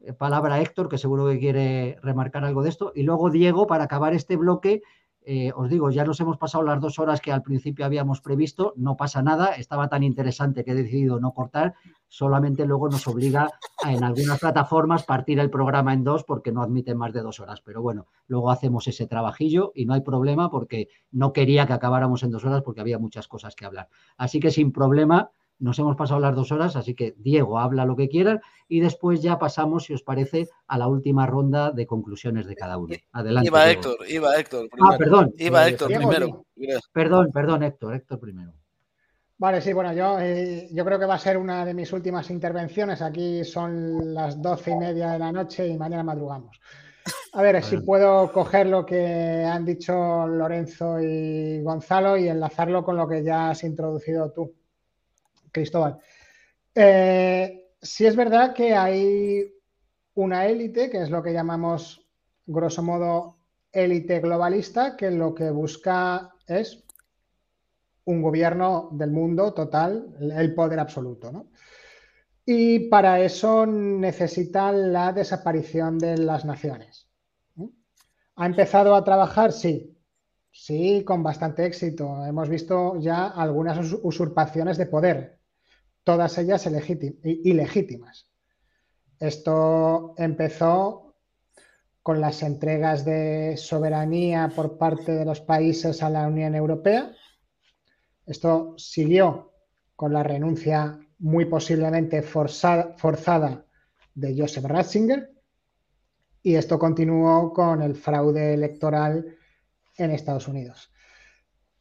Speaker 3: eh, palabra Héctor que seguro que quiere remarcar algo de esto. Y luego Diego para acabar este bloque eh, os digo, ya nos hemos pasado las dos horas que al principio habíamos previsto, no pasa nada, estaba tan interesante que he decidido no cortar, solamente luego nos obliga a, en algunas plataformas partir el programa en dos porque no admiten más de dos horas, pero bueno, luego hacemos ese trabajillo y no hay problema porque no quería que acabáramos en dos horas porque había muchas cosas que hablar. Así que sin problema, nos hemos pasado las dos horas, así que Diego habla lo que quieran y después ya pasamos, si os parece, a la última ronda de conclusiones de cada uno. Adelante.
Speaker 5: Iba Héctor, iba Héctor.
Speaker 3: Ah, primero. Ah, perdón.
Speaker 5: Iba eh, Héctor primero.
Speaker 3: Perdón, perdón, Héctor, Héctor primero.
Speaker 1: Vale, sí, bueno, yo, eh, yo creo que va a ser una de mis últimas intervenciones. Aquí son las doce y media de la noche y mañana madrugamos. A ver, si puedo coger lo que han dicho Lorenzo y Gonzalo y enlazarlo con lo que ya has introducido tú. Cristóbal. Eh, si es verdad que hay una élite, que es lo que llamamos, grosso modo, élite globalista, que lo que busca es un gobierno del mundo total, el poder absoluto. Y para eso necesita la desaparición de las naciones. ¿Ha empezado a trabajar? Sí. Sí, con bastante éxito. Hemos visto ya algunas usurpaciones de poder todas ellas ilegítimas. Esto empezó con las entregas de soberanía por parte de los países a la Unión Europea. Esto siguió con la renuncia muy posiblemente forzada, de Joseph Ratzinger y esto continuó con el fraude electoral en Estados Unidos.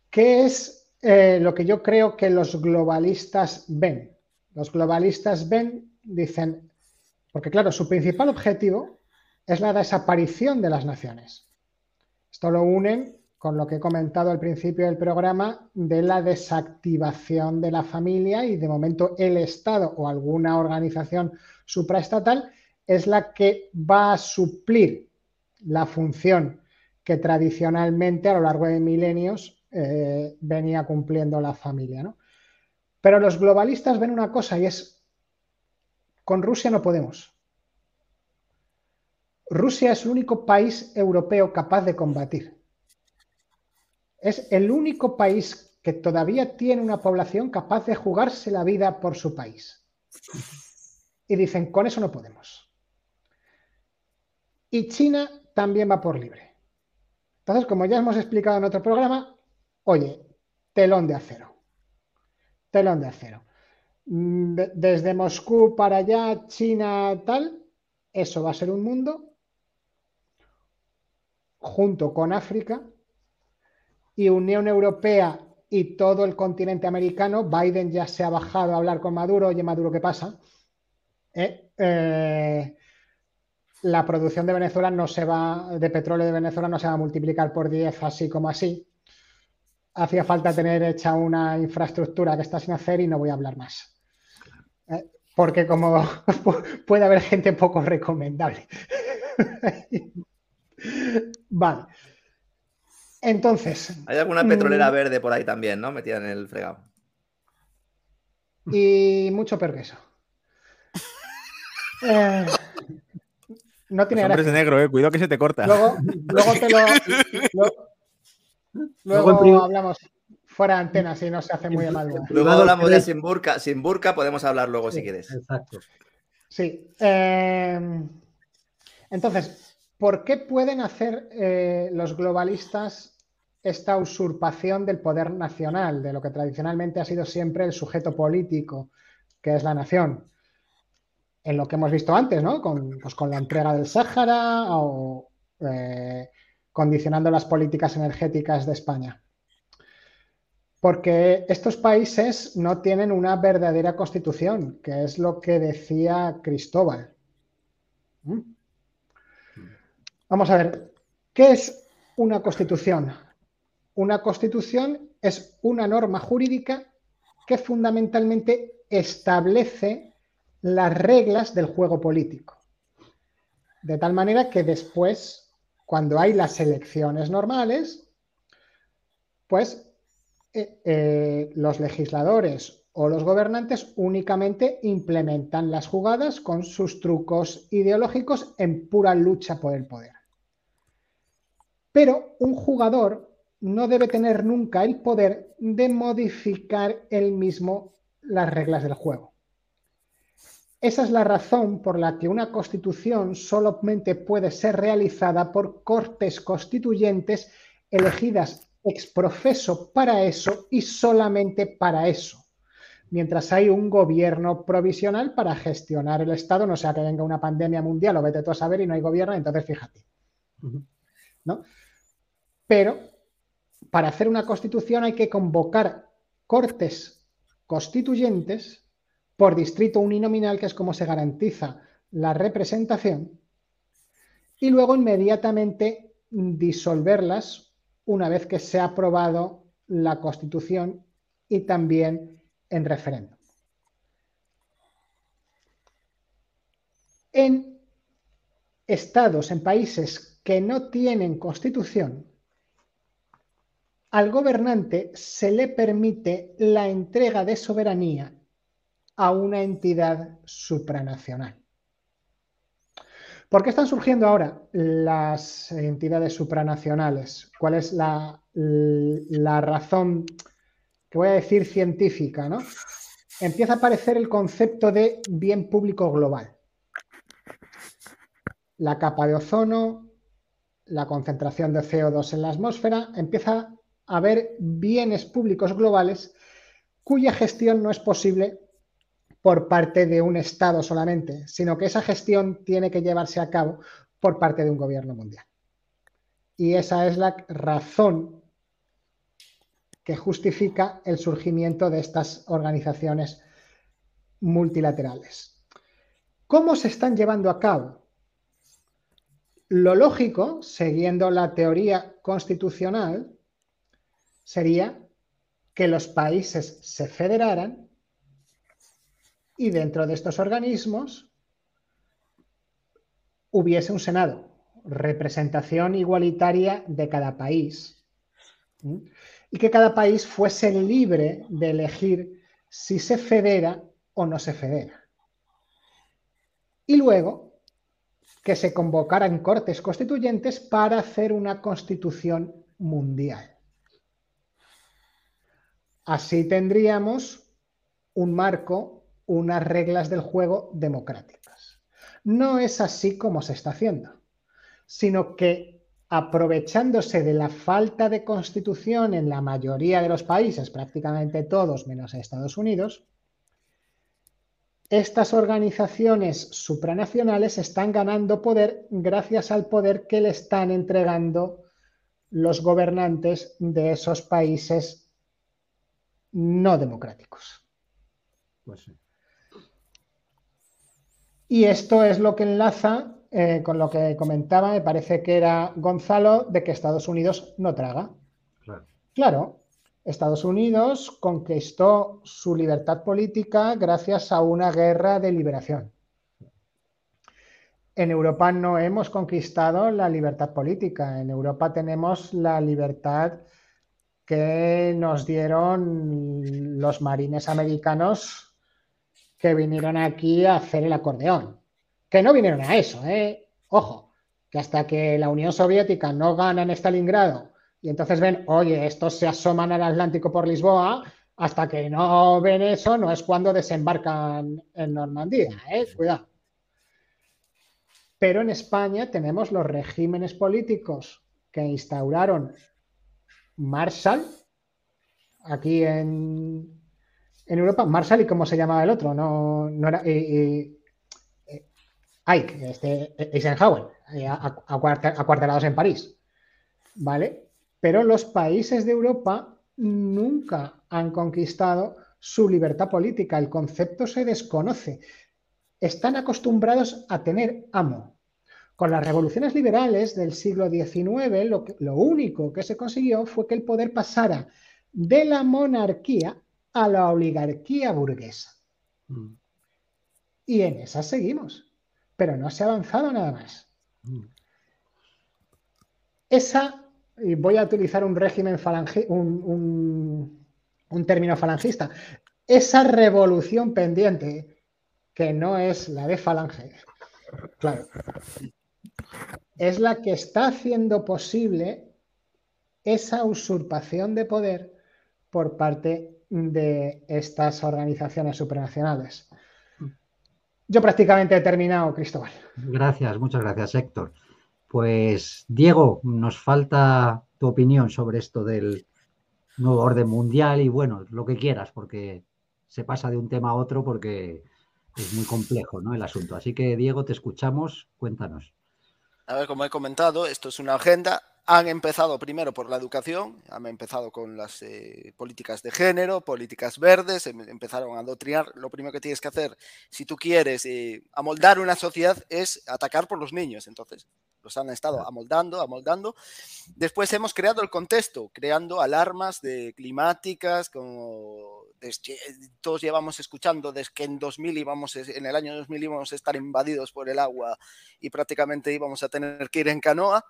Speaker 1: ¿Qué es eh, lo que yo creo que los globalistas ven. Los globalistas ven, dicen, porque claro, su principal objetivo es la desaparición de las naciones. Esto lo unen con lo que he comentado al principio del programa de la desactivación de la familia y de momento el Estado o alguna organización supraestatal es la que va a suplir la función que tradicionalmente a lo largo de milenios eh, venía cumpliendo la familia. ¿no? Pero los globalistas ven una cosa y es, con Rusia no podemos. Rusia es el único país europeo capaz de combatir. Es el único país que todavía tiene una población capaz de jugarse la vida por su país. Y dicen, con eso no podemos. Y China también va por libre. Entonces, como ya hemos explicado en otro programa, Oye, telón de acero. Telón de acero. Mm, desde Moscú para allá, China, tal, eso va a ser un mundo junto con África y Unión Europea y todo el continente americano. Biden ya se ha bajado a hablar con Maduro. Oye, Maduro, ¿qué pasa? Eh, eh, la producción de Venezuela no se va, de petróleo de Venezuela no se va a multiplicar por 10 así como así hacía falta tener hecha una infraestructura que está sin hacer y no voy a hablar más. Eh, porque como puede haber gente poco recomendable. vale. Entonces.
Speaker 2: Hay alguna petrolera mm, verde por ahí también, ¿no? Metida en el fregado.
Speaker 1: Y mucho peor que eso. Eh, no tiene
Speaker 4: Los hombres de negro, eh. Cuidado que se te corta.
Speaker 1: Luego, luego te lo, Luego hablamos fuera de antena si no se hace muy mal.
Speaker 2: Luego hablamos de sin burka, sin burka podemos hablar luego si quieres.
Speaker 3: Exacto.
Speaker 1: Sí. Eh, entonces, ¿por qué pueden hacer eh, los globalistas esta usurpación del poder nacional, de lo que tradicionalmente ha sido siempre el sujeto político que es la nación, en lo que hemos visto antes, ¿no? Con, pues con la entrega del Sáhara o eh, condicionando las políticas energéticas de España. Porque estos países no tienen una verdadera constitución, que es lo que decía Cristóbal. ¿Mm? Vamos a ver, ¿qué es una constitución? Una constitución es una norma jurídica que fundamentalmente establece las reglas del juego político. De tal manera que después, cuando hay las elecciones normales, pues eh, eh, los legisladores o los gobernantes únicamente implementan las jugadas con sus trucos ideológicos en pura lucha por el poder. Pero un jugador no debe tener nunca el poder de modificar él mismo las reglas del juego. Esa es la razón por la que una constitución solamente puede ser realizada por cortes constituyentes elegidas ex profeso para eso y solamente para eso. Mientras hay un gobierno provisional para gestionar el Estado, no sea que venga una pandemia mundial o vete tú a saber y no hay gobierno, entonces fíjate. ¿No? Pero para hacer una constitución hay que convocar cortes constituyentes por distrito uninominal, que es como se garantiza la representación, y luego inmediatamente disolverlas una vez que se ha aprobado la constitución y también en referéndum. En estados, en países que no tienen constitución, al gobernante se le permite la entrega de soberanía a una entidad supranacional. ¿Por qué están surgiendo ahora las entidades supranacionales? ¿Cuál es la, razón que voy a decir científica? ¿no? Empieza a aparecer el concepto de bien público global. La capa de ozono, la concentración de CO2 en la atmósfera, empieza haber bienes públicos globales cuya gestión no es posible por parte de un Estado solamente, sino que esa gestión tiene que llevarse a cabo por parte de un gobierno mundial. Y esa es la razón que justifica el surgimiento de estas organizaciones multilaterales. ¿Cómo se están llevando a cabo? Lo lógico, siguiendo la teoría constitucional, sería que los países se federaran y dentro de estos organismos hubiese un Senado, representación igualitaria de cada país, y que cada país fuese libre de elegir si se federa o no se federa. Y luego que se convocaran cortes constituyentes para hacer una constitución mundial. Así tendríamos un marco, unas reglas del juego democráticas. No es así como se está haciendo, sino que aprovechándose de la falta de constitución en la mayoría de los países, prácticamente todos menos Estados Unidos, estas organizaciones supranacionales están ganando poder gracias al poder que le están entregando los gobernantes de esos países no democráticos. Pues y esto es lo que enlaza eh, con lo que comentaba, me parece que era Gonzalo, de que Estados Unidos no traga. Claro. Estados Unidos conquistó su libertad política gracias a una guerra de liberación. En Europa no hemos conquistado la libertad política. En Europa tenemos la libertad que nos dieron los marines americanos que vinieron aquí a hacer el acordeón. Que no vinieron a eso, ¿eh? Ojo, que hasta que la Unión Soviética no gana en Stalingrado y entonces ven, oye, estos se asoman al Atlántico por Lisboa, hasta que no ven eso, no es cuando desembarcan en Normandía, ¿eh? Cuidado. Pero en España tenemos los regímenes políticos que instauraron Marshall, aquí en, en Europa, Marshall y cómo se llamaba el otro, no, no era eh, Ike, este, Eisenhower, acuartelados en París, ¿vale? Pero los países de Europa nunca han conquistado su libertad política, el concepto se desconoce. Están acostumbrados a tener amo. Con las revoluciones liberales del siglo XIX, lo, lo único que se consiguió fue que el poder pasara de la monarquía a la oligarquía burguesa. Mm. Y en esa seguimos, pero no se ha avanzado nada más. Mm. Esa, y voy a utilizar un régimen falangista, un, un término falangista, esa revolución pendiente, que no es la de falange, claro, es la que está haciendo posible esa usurpación de poder por parte de estas organizaciones supranacionales. Yo prácticamente he terminado, Cristóbal.
Speaker 3: Gracias, muchas gracias, Héctor. Pues, Diego, nos falta tu opinión sobre esto del nuevo orden mundial y bueno, lo que quieras, porque se pasa de un tema a otro porque es muy complejo ¿no? el asunto. Así que, Diego, te escuchamos, cuéntanos.
Speaker 5: A ver, como he comentado, esto es una agenda han empezado primero por la educación, han empezado con las eh, políticas de género, políticas verdes, em, empezaron a adoctrinar. Lo primero que tienes que hacer, si tú quieres eh, amoldar una sociedad, es atacar por los niños. Entonces, los han estado amoldando, amoldando. Después hemos creado el contexto, creando alarmas de climáticas, como todos llevamos escuchando desde que en 2000 íbamos, en el año 2000 íbamos a estar invadidos por el agua y prácticamente íbamos a tener que ir en canoa.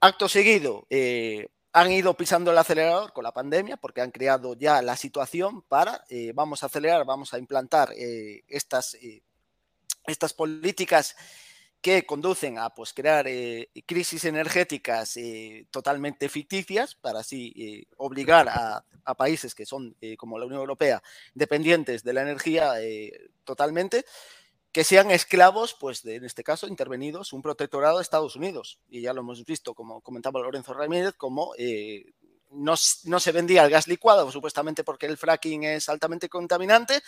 Speaker 5: Acto seguido, eh, han ido pisando el acelerador con la pandemia porque han creado ya la situación para, eh, vamos a acelerar, vamos a implantar eh, estas, estas políticas que conducen a pues, crear crisis energéticas totalmente ficticias para así obligar a, a, países que son como la Unión Europea dependientes de la energía totalmente que sean esclavos, pues en este caso, intervenidos un protectorado de Estados Unidos. Y ya lo hemos visto, como comentaba Lorenzo Ramírez, como eh, no, no, se vendía el gas licuado, supuestamente porque el fracking es altamente contaminante,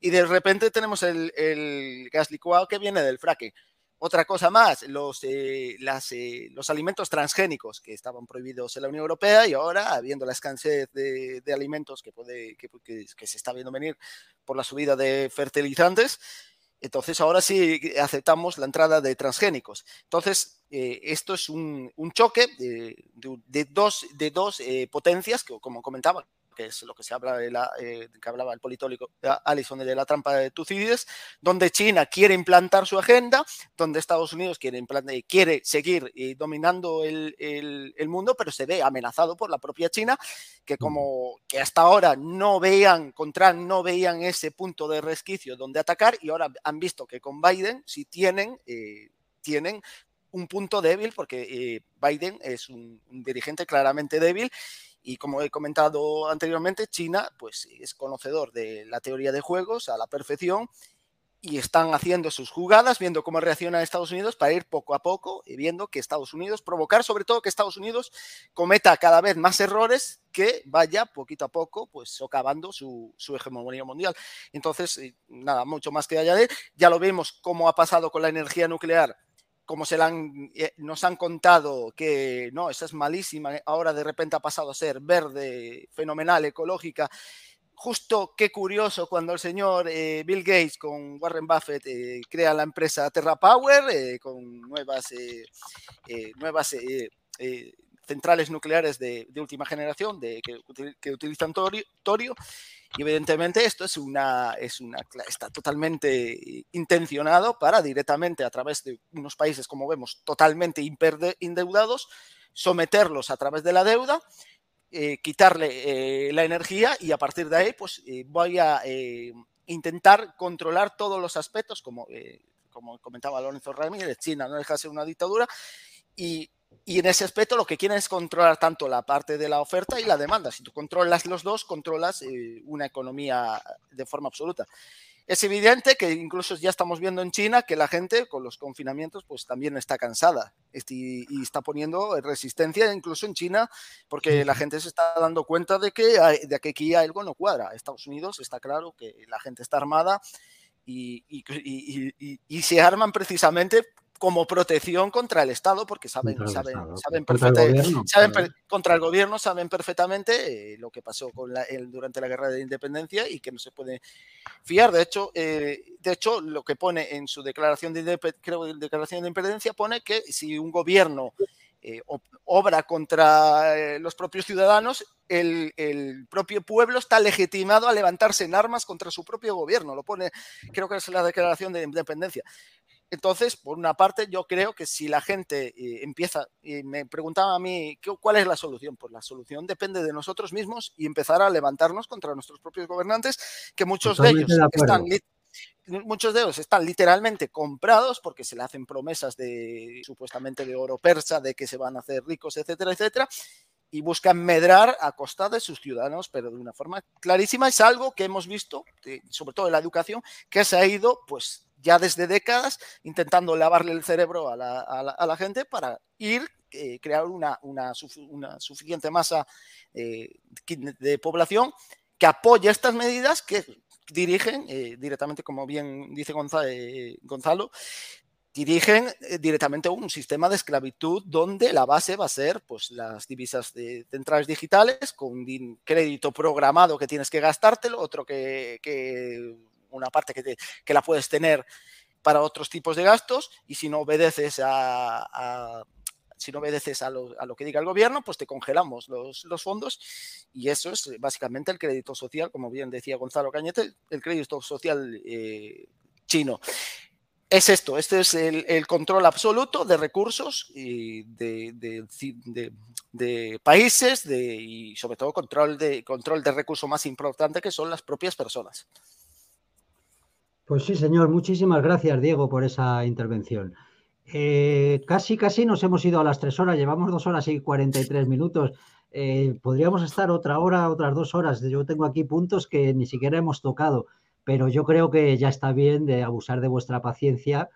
Speaker 5: y de repente tenemos el, gas licuado que viene del fracking. Otra cosa más, los, eh, eh, los alimentos transgénicos que estaban prohibidos en la Unión Europea y ahora, habiendo la escasez de, alimentos que se está viendo venir por la subida de fertilizantes, entonces ahora sí aceptamos la entrada de transgénicos. Entonces, eh, esto es un, choque de, dos, de dos eh, potencias, que como comentaba, que es lo que se habla de la, eh, que hablaba el politólogo Allison de la trampa de Tucídides, donde China quiere implantar su agenda, donde Estados Unidos quiere, quiere seguir eh, dominando el, el, mundo, pero se ve amenazado por la propia China, que como que hasta ahora no veían, contra no veían ese punto de resquicio donde atacar y ahora han visto que con Biden sí tienen, eh, tienen un punto débil porque Biden es un, un dirigente claramente débil y como he comentado anteriormente, China pues, es conocedor de la teoría de juegos a la perfección y están haciendo sus jugadas, viendo cómo reacciona Estados Unidos para ir poco a poco y viendo que Estados Unidos, provocar sobre todo que Estados Unidos cometa cada vez más errores que vaya poquito a poco pues socavando su, su hegemonía mundial. Entonces, eh, nada, mucho más que añadir. Ya lo vemos cómo ha pasado con la energía nuclear como se han, eh, nos han contado que no, esa es malísima, ahora de repente ha pasado a ser verde, fenomenal, ecológica. Justo qué curioso cuando el señor eh, Bill Gates con Warren Buffett eh, crea la empresa Terra Power con nuevas, nuevas centrales nucleares de, última generación de, que utilizan torio y evidentemente esto es una, es una, está totalmente intencionado para directamente a través de unos países, como vemos, totalmente endeudados, someterlos a través de la deuda, eh, quitarle eh, la energía y a partir de ahí pues eh, voy a intentar controlar todos los aspectos, como, como comentaba Lorenzo Ramírez, China no deja de ser una dictadura y y en ese aspecto lo que quieren es controlar tanto la parte de la oferta y la demanda. Si tú controlas los dos, controlas eh, una economía de forma absoluta. es evidente que incluso ya estamos viendo en China que la gente con los confinamientos pues también está cansada y, está poniendo resistencia incluso en China porque la gente se está dando cuenta de que, de que aquí algo no cuadra. Estados Unidos está claro que la gente está armada y, y se arman precisamente como protección contra el Estado, porque saben, saben, saben, contra, el gobierno, saben contra el gobierno, saben perfectamente eh, lo que pasó con la, durante la guerra de independencia y que no se puede fiar. De hecho, eh, de hecho lo que pone en su declaración de, creo, declaración de independencia pone que si un gobierno eh, obra contra los propios ciudadanos, el, el, propio pueblo está legitimado a levantarse en armas contra su propio gobierno. Lo pone, creo que es la declaración de independencia. Entonces, por una parte, yo creo que si la gente eh, empieza, y me preguntaba a mí, ¿cuál es la solución? Pues la solución depende de nosotros mismos y empezar a levantarnos contra nuestros propios gobernantes, que muchos de ellos están muchos de ellos están literalmente comprados porque se le hacen promesas de supuestamente de oro persa, de que se van a hacer ricos, etcétera, etcétera, y buscan medrar a costa de sus ciudadanos, pero de una forma clarísima. Es algo que hemos visto, eh, sobre todo en la educación, que se ha ido pues ya desde décadas intentando lavarle el cerebro a la, gente para ir eh, crear una, suficiente masa eh, de población que apoye estas medidas que dirigen eh, directamente, como bien dice Gonzalo, dirigen directamente un sistema de esclavitud donde la base va a ser pues, las divisas centrales digitales con un crédito programado que tienes que gastártelo, otro que una parte que, que la puedes tener para otros tipos de gastos y si no obedeces a, si no obedeces a lo, que diga el gobierno, pues te congelamos los, fondos y eso es básicamente el crédito social, como bien decía Gonzalo Cañete, el crédito social eh, chino. Es esto, este es el, el control absoluto de recursos y de, países y sobre todo control de, control de recurso más importante que son las propias personas.
Speaker 3: Pues sí, señor. Muchísimas gracias, Diego, por esa intervención. Eh, casi, casi nos hemos ido a las tres horas. Llevamos dos horas y 43 minutos. Eh, podríamos estar otra hora, otras dos horas. Yo tengo aquí puntos que ni siquiera hemos tocado, pero yo creo que ya está bien de abusar de vuestra paciencia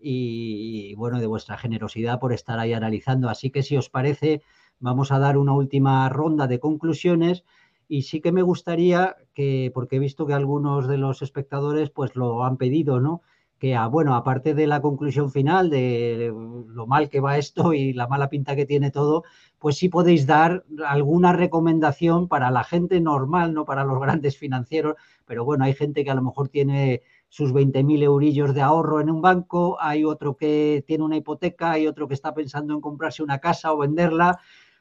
Speaker 3: y, bueno, de vuestra generosidad por estar ahí analizando. Así que si os parece, vamos a dar una última ronda de conclusiones y sí que me gustaría que, porque he visto que algunos de los espectadores pues lo han pedido, ¿no? Que, a, bueno, aparte de la conclusión final de lo mal que va esto y la mala pinta que tiene todo, pues sí podéis dar alguna recomendación para la gente normal, no para los grandes financieros, pero bueno, hay gente que a lo mejor tiene sus 20.000 eurillos de ahorro en un banco, hay otro que tiene una hipoteca, hay otro que está pensando en comprarse una casa o venderla,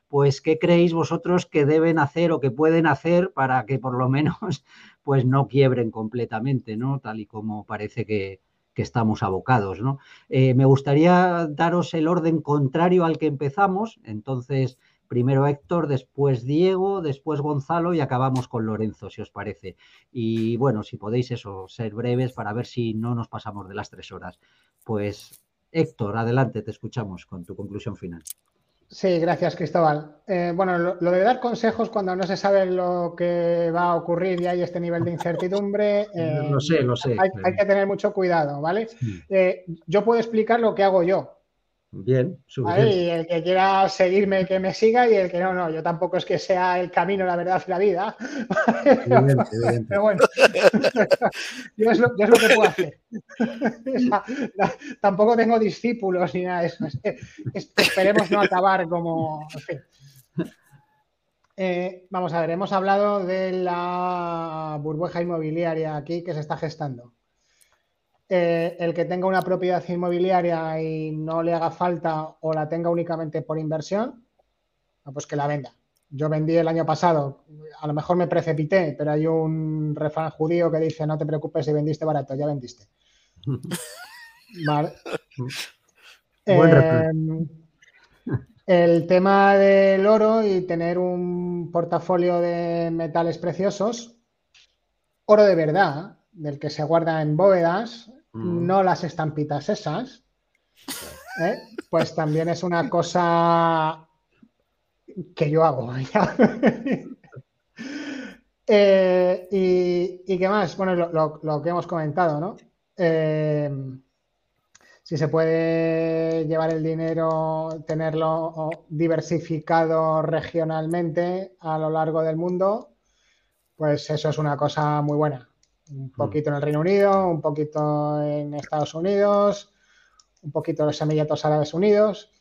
Speaker 3: pues ¿qué creéis vosotros que deben hacer o que pueden hacer para que por lo menos pues no quiebren completamente, ¿no? Tal y como parece que, estamos abocados, ¿no? Eh, me gustaría daros el orden contrario al que empezamos, entonces primero Héctor, después Diego, después Gonzalo y acabamos con Lorenzo, si os parece. Y bueno, si podéis eso, ser breves para ver si no nos pasamos de las tres horas. Pues Héctor, adelante, te escuchamos con tu conclusión final.
Speaker 1: Sí, gracias Cristóbal. Eh, bueno, lo, de dar consejos cuando no se sabe lo que va a ocurrir y hay este nivel de incertidumbre,
Speaker 3: lo sé, lo sé.
Speaker 1: Hay, hay, que tener mucho cuidado, ¿vale? Eh, yo puedo explicar lo que hago yo.
Speaker 3: Bien,
Speaker 1: Y el que quiera seguirme, que me siga, y el que no, no, yo tampoco es que sea el camino, la verdad y la vida. Pero bueno, yo, es lo, que puedo hacer. tampoco tengo discípulos ni nada de eso. esperemos no acabar como. Eh, vamos a ver, hemos hablado de la burbuja inmobiliaria aquí que se está gestando. Eh, el que tenga una propiedad inmobiliaria y no le haga falta o la tenga únicamente por inversión, pues que la venda. Yo vendí el año pasado, a lo mejor me precipité, pero hay un refrán judío que dice, no te preocupes si vendiste barato, ya vendiste. Vale. Em, el tema del oro y tener un portafolio de metales preciosos, oro de verdad, del que se guarda en bóvedas, Mm. no las estampitas esas, ¿eh? pues también es una cosa que yo hago. Eh, y, qué más? Bueno, lo, que hemos comentado, ¿no? Eh, si se puede llevar el dinero, tenerlo diversificado regionalmente a lo largo del mundo, pues eso es una cosa muy buena. Un poquito en el Reino Unido, un poquito en Estados Unidos, un poquito en los Emiratos Árabes Unidos.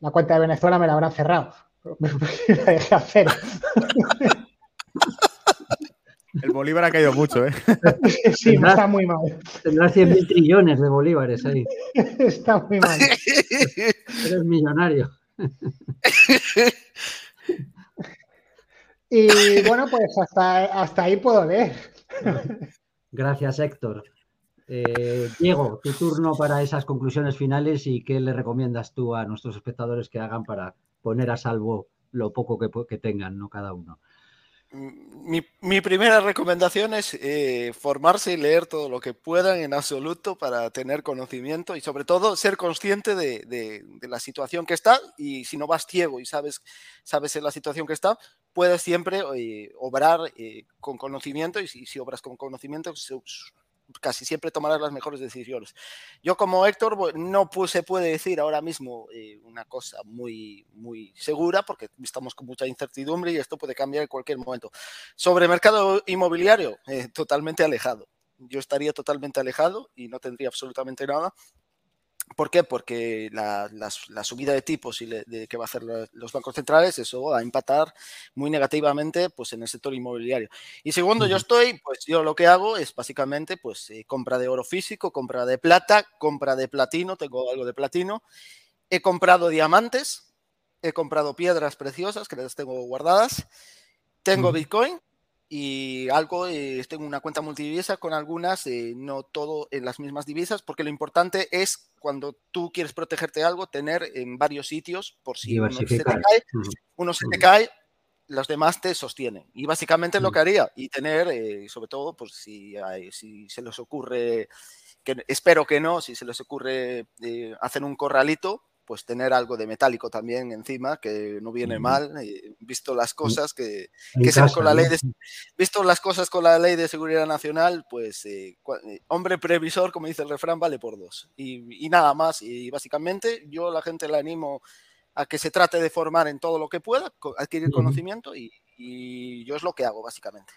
Speaker 1: La cuenta de Venezuela me la habrán cerrado. la dejé a cero.
Speaker 4: El Bolívar ha caído mucho, ¿eh?
Speaker 1: Sí, está muy mal.
Speaker 3: Tendrás 100.000 trillones de bolívares ahí.
Speaker 1: Está muy mal.
Speaker 3: Eres millonario.
Speaker 1: Y bueno, pues hasta, hasta ahí puedo leer.
Speaker 3: Gracias, Héctor. Eh, Diego, tu turno para esas conclusiones finales y qué le recomiendas tú a nuestros espectadores que hagan para poner a salvo lo poco que, tengan, ¿no? Cada uno.
Speaker 5: Mi, primera recomendación es eh, formarse y leer todo lo que puedan en absoluto para tener conocimiento y sobre todo ser consciente de, la situación que está y si no vas ciego y sabes, sabes en la situación que está, puedes siempre eh, obrar eh, con conocimiento y si, obras con conocimiento casi siempre tomarás las mejores decisiones. Yo como Héctor no se puede decir ahora mismo eh, una cosa muy, muy segura porque estamos con mucha incertidumbre y esto puede cambiar en cualquier momento. Sobre mercado inmobiliario, eh, totalmente alejado. Yo estaría totalmente alejado y no tendría absolutamente nada ¿Por qué? Porque la, subida de tipos y de, que va a hacer los bancos centrales, eso va a impactar muy negativamente pues, en el sector inmobiliario. Y segundo, yo estoy, pues yo lo que hago es básicamente pues, eh, compra de oro físico, compra de plata, compra de platino, tengo algo de platino, he comprado diamantes, he comprado piedras preciosas que las tengo guardadas, tengo Bitcoin y algo, eh, tengo una cuenta multidivisa con algunas, eh, no todo en las mismas divisas, porque lo importante es cuando tú quieres protegerte algo, tener en varios sitios, por si uno se te cae, uno se te cae, los demás te sostienen. Y básicamente lo que haría, y tener, eh, sobre todo, pues si, si se les ocurre, que espero que no, si se les ocurre hacer un corralito, pues tener algo de metálico también encima, que no viene mal, eh, visto las cosas que, se con la ley de, visto las cosas con la ley de seguridad nacional, pues eh, eh, hombre previsor, como dice el refrán, vale por dos. Y, nada más, y básicamente yo la gente le animo a que se trate de formar en todo lo que pueda, adquirir conocimiento y, y yo es lo que hago básicamente.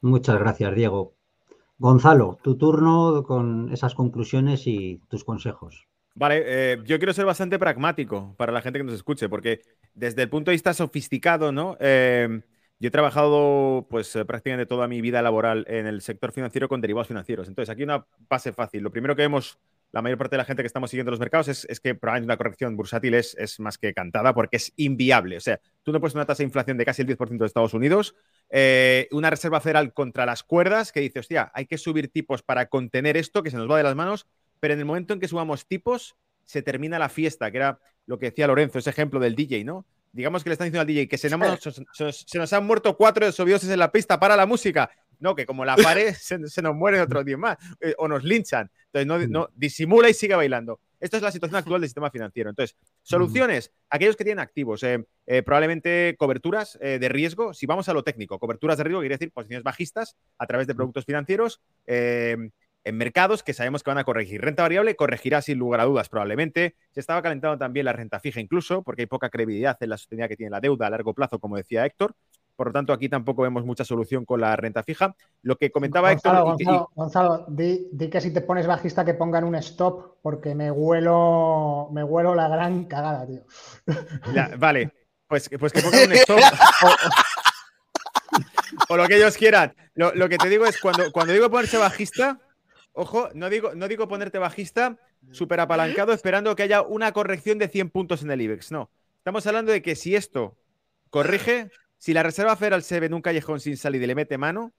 Speaker 3: Muchas gracias, Diego. Gonzalo, tu turno con esas conclusiones y tus consejos.
Speaker 4: Vale, eh, yo quiero ser bastante pragmático para la gente que nos escuche, porque desde el punto de vista sofisticado, ¿no? Em, yo he trabajado pues eh, prácticamente toda mi vida laboral en el sector financiero con derivados financieros. Entonces, aquí una base fácil. Lo primero que vemos la mayor parte de la gente que estamos siguiendo los mercados es, que probablemente una corrección bursátil es, es, más que cantada porque es inviable. O sea, tú no puedes una tasa de inflación de casi el 10% de Estados Unidos, eh, una reserva federal contra las cuerdas que dice, hostia, hay que subir tipos para contener esto que se nos va de las manos pero en el momento en que subamos tipos, se termina la fiesta, que era lo que decía Lorenzo, ese ejemplo del DJ, ¿no? Digamos que le están diciendo al DJ que se, nos, han muerto cuatro desobiosos en la pista para la música. No, que como la pared se, nos mueren otros diez más eh, o nos linchan. Entonces, no, disimula y sigue bailando. Esta es la situación actual del sistema financiero. Entonces, soluciones, aquellos que tienen activos, eh, eh, probablemente coberturas de riesgo, si vamos a lo técnico, coberturas de riesgo quiere decir posiciones bajistas a través de productos financieros, en mercados que sabemos que van a corregir. Renta variable corregirá sin lugar a dudas probablemente. Se estaba calentando también la renta fija incluso, porque hay poca credibilidad en la sostenibilidad que tiene la deuda a largo plazo, como decía Héctor. Por lo tanto, aquí tampoco vemos mucha solución con la renta fija. Lo que comentaba
Speaker 1: Héctor... Gonzalo, di, que si te pones bajista que pongan un stop, porque me huelo, me huelo la gran cagada, tío.
Speaker 4: vale, pues, pues que pongan un stop. o, lo que ellos quieran. Lo, lo, que te digo es, cuando, cuando digo ponerse bajista, Ojo, no digo, no digo ponerte bajista, súper apalancado, esperando que haya una corrección de 100 puntos en el IBEX. No. Estamos hablando de que si esto corrige, si la Reserva Federal se ve en un callejón sin salida y le mete mano,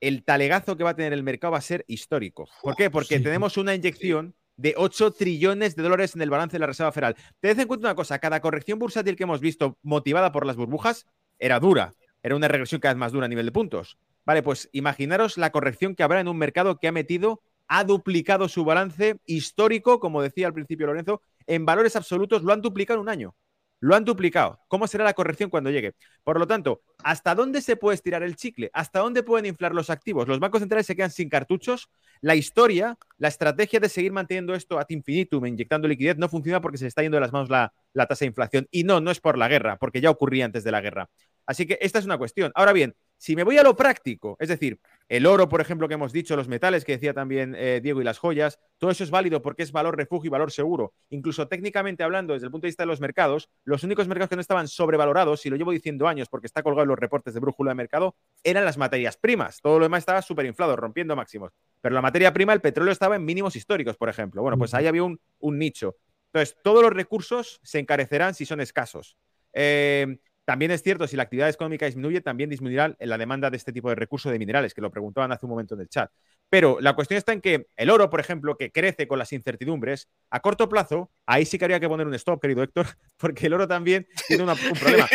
Speaker 4: el talegazo que va a tener el mercado va a ser histórico. ¿Por qué? Porque tenemos una inyección de 8 trillones de dólares en el balance de la Reserva Federal. Tened en cuenta una cosa, cada corrección bursátil que hemos visto motivada por las burbujas era dura, era una regresión cada vez más dura a nivel de puntos. Vale, pues imaginaros la corrección que habrá en un mercado que ha metido, ha duplicado su balance histórico, como decía al principio Lorenzo, en valores absolutos lo han duplicado en un año. lo han duplicado. ¿Cómo será la corrección cuando llegue? Por lo tanto, ¿hasta dónde se puede estirar el chicle? ¿Hasta dónde pueden inflar los activos? Los bancos centrales se quedan sin cartuchos. La historia, la estrategia de seguir manteniendo esto ad infinitum, inyectando liquidez, no funciona porque se está yendo de las manos la, la tasa de inflación. Y no, no es por la guerra, porque ya ocurría antes de la guerra. Así que esta es una cuestión. Ahora bien, si me voy a lo práctico, es decir, el oro, por ejemplo, que hemos dicho, los metales que decía también eh, Diego y las joyas, todo eso es válido porque es valor refugio y valor seguro. Incluso técnicamente hablando, desde el punto de vista de los mercados, los únicos mercados que no estaban sobrevalorados, y lo llevo diciendo años porque está colgado en los reportes de brújula de mercado, eran las materias primas. Todo lo demás estaba superinflado, rompiendo máximos. Pero la materia prima, el petróleo estaba en mínimos históricos, por ejemplo. Bueno, pues ahí había un, nicho. Entonces, todos los recursos se encarecerán si son escasos. Eh, también es cierto, si la actividad económica disminuye, también disminuirá la demanda de este tipo de recursos de minerales, que lo preguntaban hace un momento en el chat. Pero la cuestión está en que el oro, por ejemplo, que crece con las incertidumbres, a corto plazo, ahí sí que habría que poner un stop, querido Héctor, porque el oro también tiene un problema.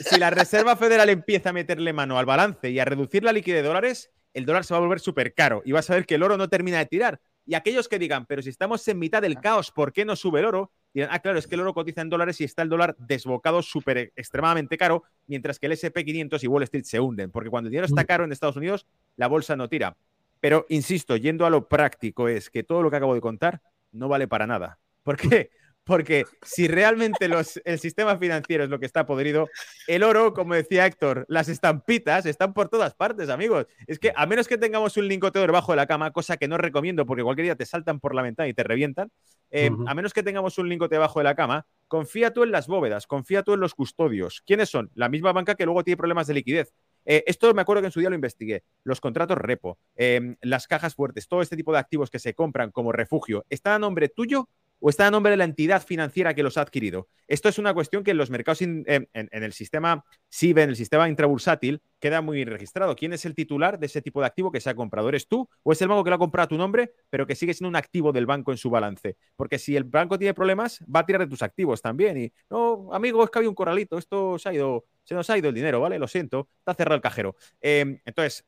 Speaker 4: Si, la Reserva Federal empieza a meterle mano al balance y a reducir la liquidez de dólares, el dólar se va a volver súper caro y vas a ver que el oro no termina de tirar. Y aquellos que digan, pero si estamos en mitad del caos, ¿por qué no sube el oro? Dirán, ah, claro, es que el oro cotiza en dólares y está el dólar desbocado súper extremadamente caro, mientras que el SP500 y Wall Street se hunden, porque cuando el dinero está mm. caro en Estados Unidos, la bolsa no tira. Pero, insisto, yendo a lo práctico, es que todo lo que acabo de contar no vale para nada. ¿Por qué? Porque si realmente los, el sistema financiero es lo que está podrido, el oro, como decía Héctor, las estampitas están por todas partes, amigos. Es que a menos que tengamos un linkoteo debajo de la cama, cosa que no recomiendo porque cualquier día te saltan por la ventana y te revientan, eh, a menos que tengamos un linkoteo debajo de la cama, confía tú en las bóvedas, confía tú en los custodios. ¿Quiénes son? La misma banca que luego tiene problemas de liquidez. Eh, esto me acuerdo que en su día lo investigué. Los contratos repo, em, las cajas fuertes, todo este tipo de activos que se compran como refugio, ¿está a nombre tuyo o está a nombre de la entidad financiera que los ha adquirido. Esto es una cuestión que en los mercados, en, el sistema SIBE, en el sistema intrabursátil, queda muy registrado. ¿Quién es el titular de ese tipo de activo que se ha comprado? ¿Eres tú o es el banco que lo ha comprado a tu nombre, pero que sigue siendo un activo del banco en su balance? Porque si el banco tiene problemas, va a tirar de tus activos también. Y, no, amigo, es que había un corralito, esto se ha ido, se nos ha ido el dinero, ¿vale? Lo siento, está cerrado el cajero. Em, entonces,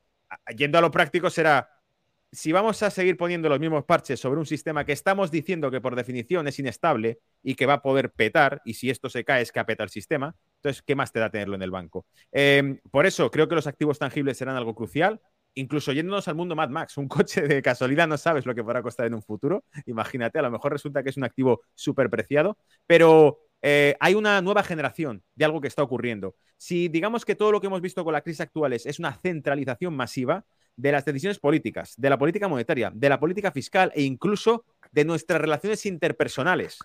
Speaker 4: yendo a lo práctico, será si vamos a seguir poniendo los mismos parches sobre un sistema que estamos diciendo que por definición es inestable y que va a poder petar, y si esto se cae es que apeta el sistema, entonces, ¿qué más te da tenerlo en el banco? Em, por eso creo que los activos tangibles serán algo crucial. Incluso yéndonos al mundo Mad Max, un coche de casualidad no sabes lo que podrá costar en un futuro. Imagínate, a lo mejor resulta que es un activo súper preciado, pero eh, hay una nueva generación de algo que está ocurriendo. Si digamos que todo lo que hemos visto con la crisis actual es una centralización masiva, de las decisiones políticas, de la política monetaria, de la política fiscal e incluso de nuestras relaciones interpersonales.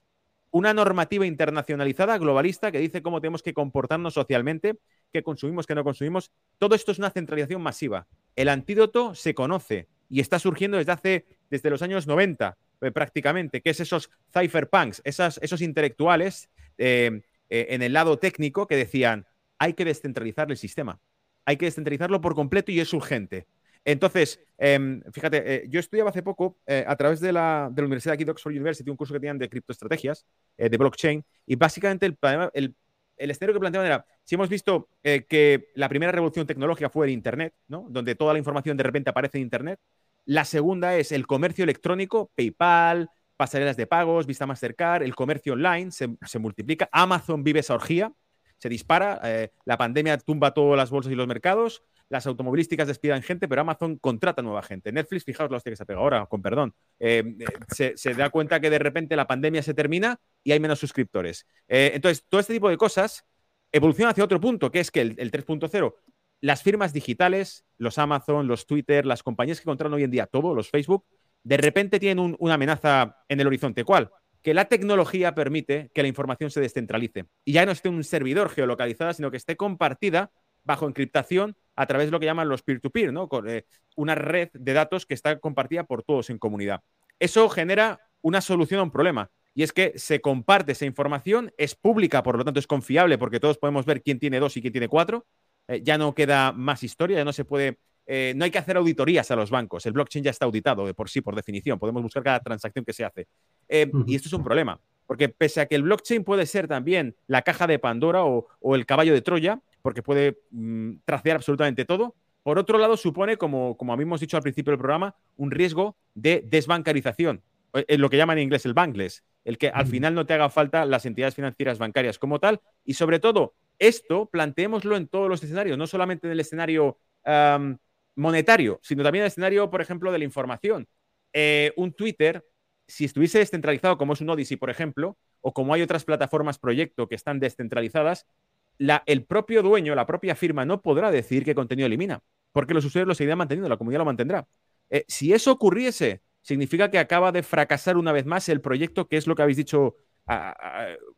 Speaker 4: Una normativa internacionalizada, globalista, que dice cómo tenemos que comportarnos socialmente, qué consumimos, qué no consumimos. Todo esto es una centralización masiva. El antídoto se conoce y está surgiendo desde hace, desde los años 90 eh, prácticamente, que es esos cypherpunks, esos intelectuales eh, eh, en el lado técnico que decían, hay que descentralizar el sistema, hay que descentralizarlo por completo y es urgente. Entonces, em, fíjate, eh, yo estudiaba hace poco eh, a través de la, Universidad aquí de Oxford University un curso que tenían de criptoestrategias, eh, de blockchain, y básicamente el, el, escenario que planteaban era, si hemos visto que la primera revolución tecnológica fue el Internet, ¿no? donde toda la información de repente aparece en Internet, la segunda es el comercio electrónico, PayPal, pasarelas de pagos, Vista Mastercard, el comercio online se, se multiplica, Amazon vive esa orgía, se dispara, la pandemia tumba todas las bolsas y los mercados, las automovilísticas despidan gente, pero Amazon contrata nueva gente. Netflix, fijaos la hostia que se ha pegado ahora, con perdón. Eh, se, da cuenta que de repente la pandemia se termina y hay menos suscriptores. Eh, entonces, todo este tipo de cosas evoluciona hacia otro punto, que es que el, 3.0, las firmas digitales, los Amazon, los Twitter, las compañías que controlan hoy en día todo, los Facebook, de repente tienen una amenaza en el horizonte. ¿Cuál? que la tecnología permite que la información se descentralice y ya no esté en un servidor geolocalizada, sino que esté compartida bajo encriptación a través de lo que llaman los peer-to-peer, ¿no? Con, eh, una red de datos que está compartida por todos en comunidad. Eso genera una solución a un problema. Y es que se comparte esa información, es pública, por lo tanto es confiable porque todos podemos ver quién tiene dos y quién tiene cuatro. Eh, ya no queda más historia, ya no se puede, eh, no hay que hacer auditorías a los bancos. El blockchain ya está auditado de por sí, por definición. Podemos buscar cada transacción que se hace. Y esto es un problema, porque pese a que el blockchain puede ser también la caja de Pandora o, o el caballo de Troya, porque puede mm, tracear absolutamente todo. Por otro lado, supone, como, como habíamos dicho al principio del programa, un riesgo de desbancarización, en eh, lo que llaman en inglés el bankless. el que al final no te haga falta las entidades financieras bancarias como tal. Y sobre todo, esto planteémoslo en todos los escenarios, no solamente en el escenario monetario, sino también en el escenario, por ejemplo, de la información. Eh, un Twitter, si estuviese descentralizado, como es un Odyssey, por ejemplo, o como hay otras plataformas proyecto que están descentralizadas, el propio dueño, la propia firma, no podrá decir qué contenido elimina, porque los usuarios lo seguirán manteniendo, la comunidad lo mantendrá. Eh, si eso ocurriese, significa que acaba de fracasar una vez más el proyecto, que es lo que habéis dicho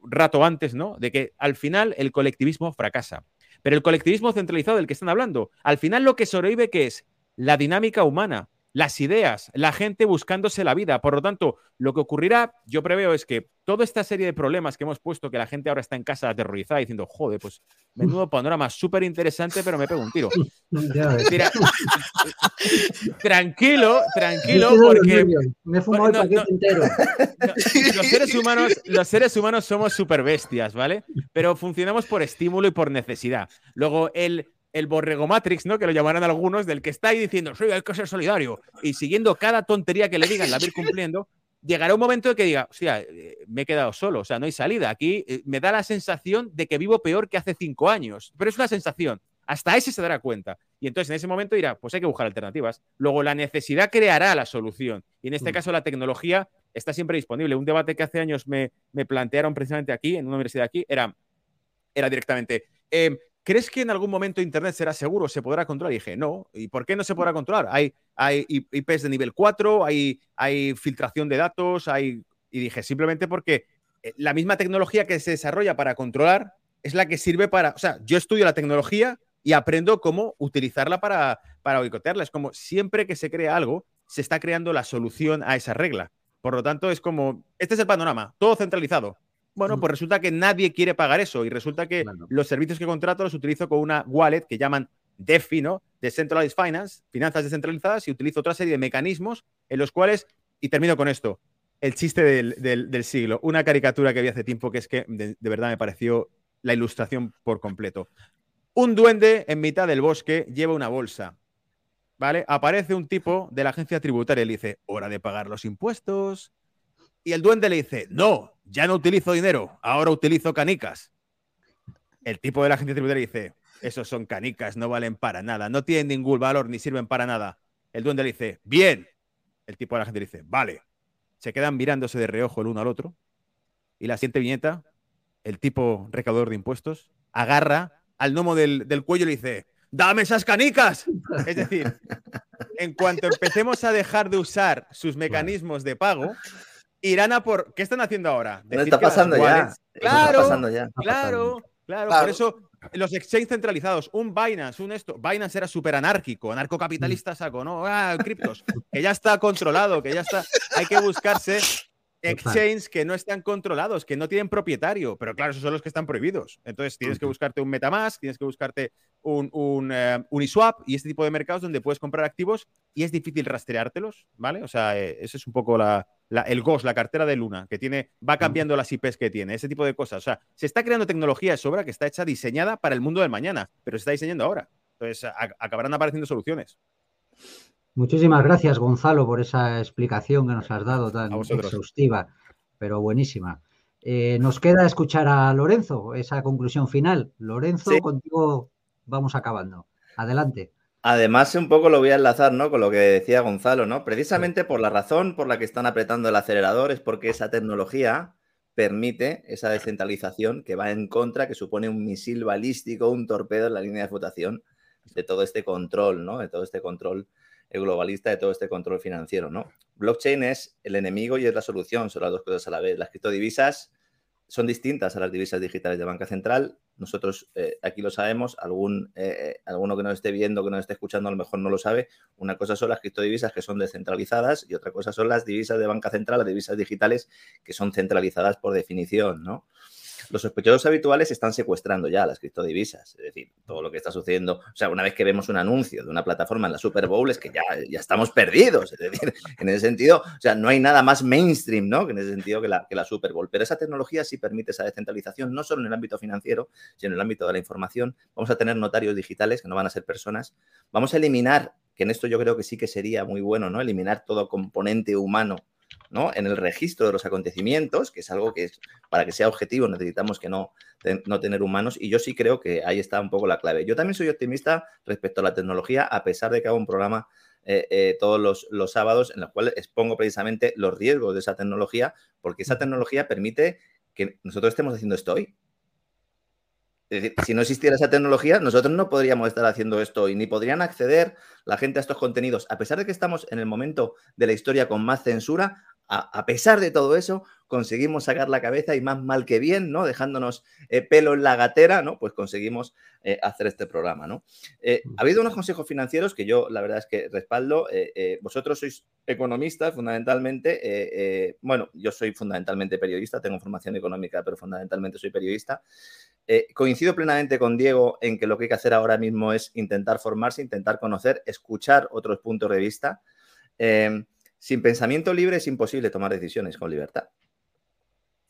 Speaker 4: rato antes, ¿no? De que al final el colectivismo fracasa. Pero el colectivismo centralizado del que están hablando, al final lo que sobrevive que es la dinámica humana, las ideas, la gente buscándose la vida. Por lo tanto, lo que ocurrirá, yo preveo, es que toda esta serie de problemas que hemos puesto, que la gente ahora está en casa aterrorizada diciendo, joder, pues menudo panorama súper interesante, pero me pego un tiro. tranquilo, tranquilo, porque
Speaker 3: me he fumado el paquete entero.
Speaker 4: los, seres humanos, los seres humanos somos súper bestias, ¿vale? Pero funcionamos por estímulo y por necesidad. Luego, el el borrego Matrix, ¿no? Que lo llamarán algunos, del que está ahí diciendo, soy hay que ser solidario, y siguiendo cada tontería que le digan, la va a ir cumpliendo, llegará un momento en que diga, hostia, eh, me he quedado solo, o sea, no hay salida. Aquí eh, me da la sensación de que vivo peor que hace cinco años, pero es una sensación. Hasta ese se dará cuenta. Y entonces en ese momento dirá, pues hay que buscar alternativas. Luego la necesidad creará la solución. Y en este mm. caso la tecnología está siempre disponible. Un debate que hace años me, me plantearon precisamente aquí, en una universidad aquí, era, era directamente, em, ¿crees que en algún momento Internet será seguro, se podrá controlar? Y dije, no. ¿Y por qué no se podrá controlar? Hay, hay IPs de nivel 4, hay, hay filtración de datos, hay... Y dije, simplemente porque eh, la misma tecnología que se desarrolla para controlar es la que sirve para... O sea, yo estudio la tecnología y aprendo cómo utilizarla para, para boicotearla. Es como siempre que se crea algo, se está creando la solución a esa regla. Por lo tanto, es como, este es el panorama, todo centralizado. Bueno, pues resulta que nadie quiere pagar eso y resulta que los servicios que contrato los utilizo con una wallet que llaman DeFi, ¿no? Decentralized Finance, finanzas descentralizadas, y utilizo otra serie de mecanismos en los cuales, y termino con esto, el chiste del, siglo, una caricatura que vi hace tiempo que es que de, verdad me pareció la ilustración por completo. Un duende en mitad del bosque lleva una bolsa, ¿vale? Aparece un tipo de la agencia tributaria y le dice, hora de pagar los impuestos, y el duende le dice, no, ya no utilizo dinero, ahora utilizo canicas. El tipo de la agencia tributaria dice, esos son canicas, no valen para nada, no tienen ningún valor ni sirven para nada. El duende le dice, bien. El tipo de la gente dice, vale. Se quedan mirándose de reojo el uno al otro. Y la siguiente viñeta, el tipo recaudador de impuestos, agarra al gnomo del, del cuello y le dice, dame esas canicas. Es decir, en cuanto empecemos a dejar de usar sus mecanismos de pago, irán a por. ¿Qué están haciendo ahora?
Speaker 2: No está pasando ya.
Speaker 4: Claro, claro, claro, Por eso los exchanges centralizados, un Binance, un esto. Binance era súper anárquico, anarcocapitalista saco, ¿no? Ah, criptos, que ya está controlado, que ya está. Hay que buscarse exchanges que no están controlados, que no tienen propietario, pero claro, esos son los que están prohibidos. Entonces tienes que buscarte un Metamask, tienes que buscarte un, un eh, Uniswap y este tipo de mercados donde puedes comprar activos y es difícil rastreártelos, ¿vale? O sea, eh, ese es un poco la, el GOS, la cartera de Luna, que tiene, va cambiando las IPs que tiene, ese tipo de cosas. O sea, se está creando tecnología de sobra que está hecha diseñada para el mundo del mañana, pero se está diseñando ahora. Entonces, acabarán apareciendo soluciones.
Speaker 3: Muchísimas gracias, Gonzalo, por esa explicación que nos has dado tan exhaustiva, pero buenísima. Eh, nos queda escuchar a Lorenzo, esa conclusión final. Lorenzo, contigo vamos acabando. Adelante.
Speaker 2: Además, un poco lo voy a enlazar, ¿no? Con lo que decía Gonzalo, ¿no? Precisamente por la razón por la que están apretando el acelerador es porque esa tecnología permite esa descentralización que va en contra, que supone un misil balístico, un torpedo en la línea de flotación de todo este control, ¿no? De todo este control globalista de todo este control financiero, ¿no? Blockchain es el enemigo y es la solución, son las dos cosas a la vez. Las criptodivisas son distintas a las divisas digitales de banca central. Nosotros eh, aquí lo sabemos, algún, eh, alguno que nos esté viendo, que nos esté escuchando, a lo mejor no lo sabe. Una cosa son las criptodivisas que son descentralizadas y otra cosa son las divisas de banca central, las divisas digitales que son centralizadas por definición, ¿no? Los sospechosos habituales están secuestrando ya las criptodivisas. Es decir, todo lo que está sucediendo. O sea, una vez que vemos un anuncio de una plataforma en la Super Bowl, es que ya, ya estamos perdidos. Es decir, en ese sentido, o sea, no hay nada más mainstream, ¿no? Que en ese sentido la, que la Super Bowl. Pero esa tecnología sí permite esa descentralización, no solo en el ámbito financiero, sino en el ámbito de la información. Vamos a tener notarios digitales que no van a ser personas. Vamos a eliminar, que en esto yo creo que sí que sería muy bueno, ¿no? Eliminar todo componente humano ¿no? en el registro de los acontecimientos, que es algo que es, para que sea objetivo necesitamos que no, no tener humanos, y yo sí creo que ahí está un poco la clave. Yo también soy optimista respecto a la tecnología, a pesar de que hago un programa eh, eh, todos los, los, sábados en el cual expongo precisamente los riesgos de esa tecnología, porque esa tecnología permite que nosotros estemos haciendo esto hoy. Es decir, si no existiera esa tecnología, nosotros no podríamos estar haciendo esto y ni podrían acceder la gente a estos contenidos. A pesar de que estamos en el momento de la historia con más censura, a, pesar de todo eso, conseguimos sacar la cabeza y más mal que bien, ¿no? Dejándonos eh, pelo en la gatera, ¿no? Pues conseguimos eh, hacer este programa, ¿no? Eh, mm. ha habido unos consejos financieros que yo, la verdad es que respaldo. vosotros sois economistas, fundamentalmente. bueno, yo soy fundamentalmente periodista, tengo formación económica, pero fundamentalmente soy periodista. coincido plenamente con Diego en que lo que hay que hacer ahora mismo es intentar formarse, intentar conocer, escuchar otros puntos de vista. Sin pensamiento libre es imposible tomar decisiones con libertad.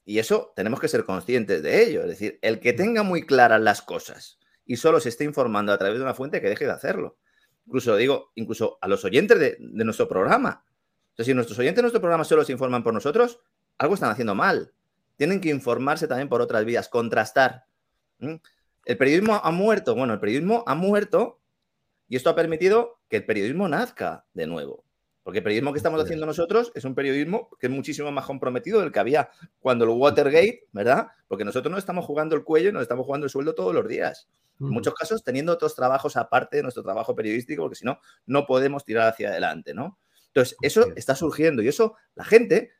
Speaker 2: Y eso tenemos que ser conscientes de ello. Es decir, el que tenga muy claras las cosas y solo se esté informando a través de una fuente, que deje de hacerlo. Incluso digo, incluso a los oyentes de, nuestro programa. O si nuestros oyentes de nuestro programa solo se informan por nosotros, algo están haciendo mal. Tienen que informarse también por otras vías, contrastar. El periodismo ha muerto. Bueno, el periodismo ha muerto y esto ha permitido que el periodismo nazca de nuevo. Porque el periodismo que estamos haciendo nosotros es un periodismo que es muchísimo más comprometido del que había cuando el Watergate, ¿verdad? Porque nosotros no estamos jugando el cuello y nos estamos jugando el sueldo todos los días. En muchos casos teniendo otros trabajos aparte de nuestro trabajo periodístico, porque si no, no podemos tirar hacia adelante, ¿no? Entonces, eso está surgiendo y eso la gente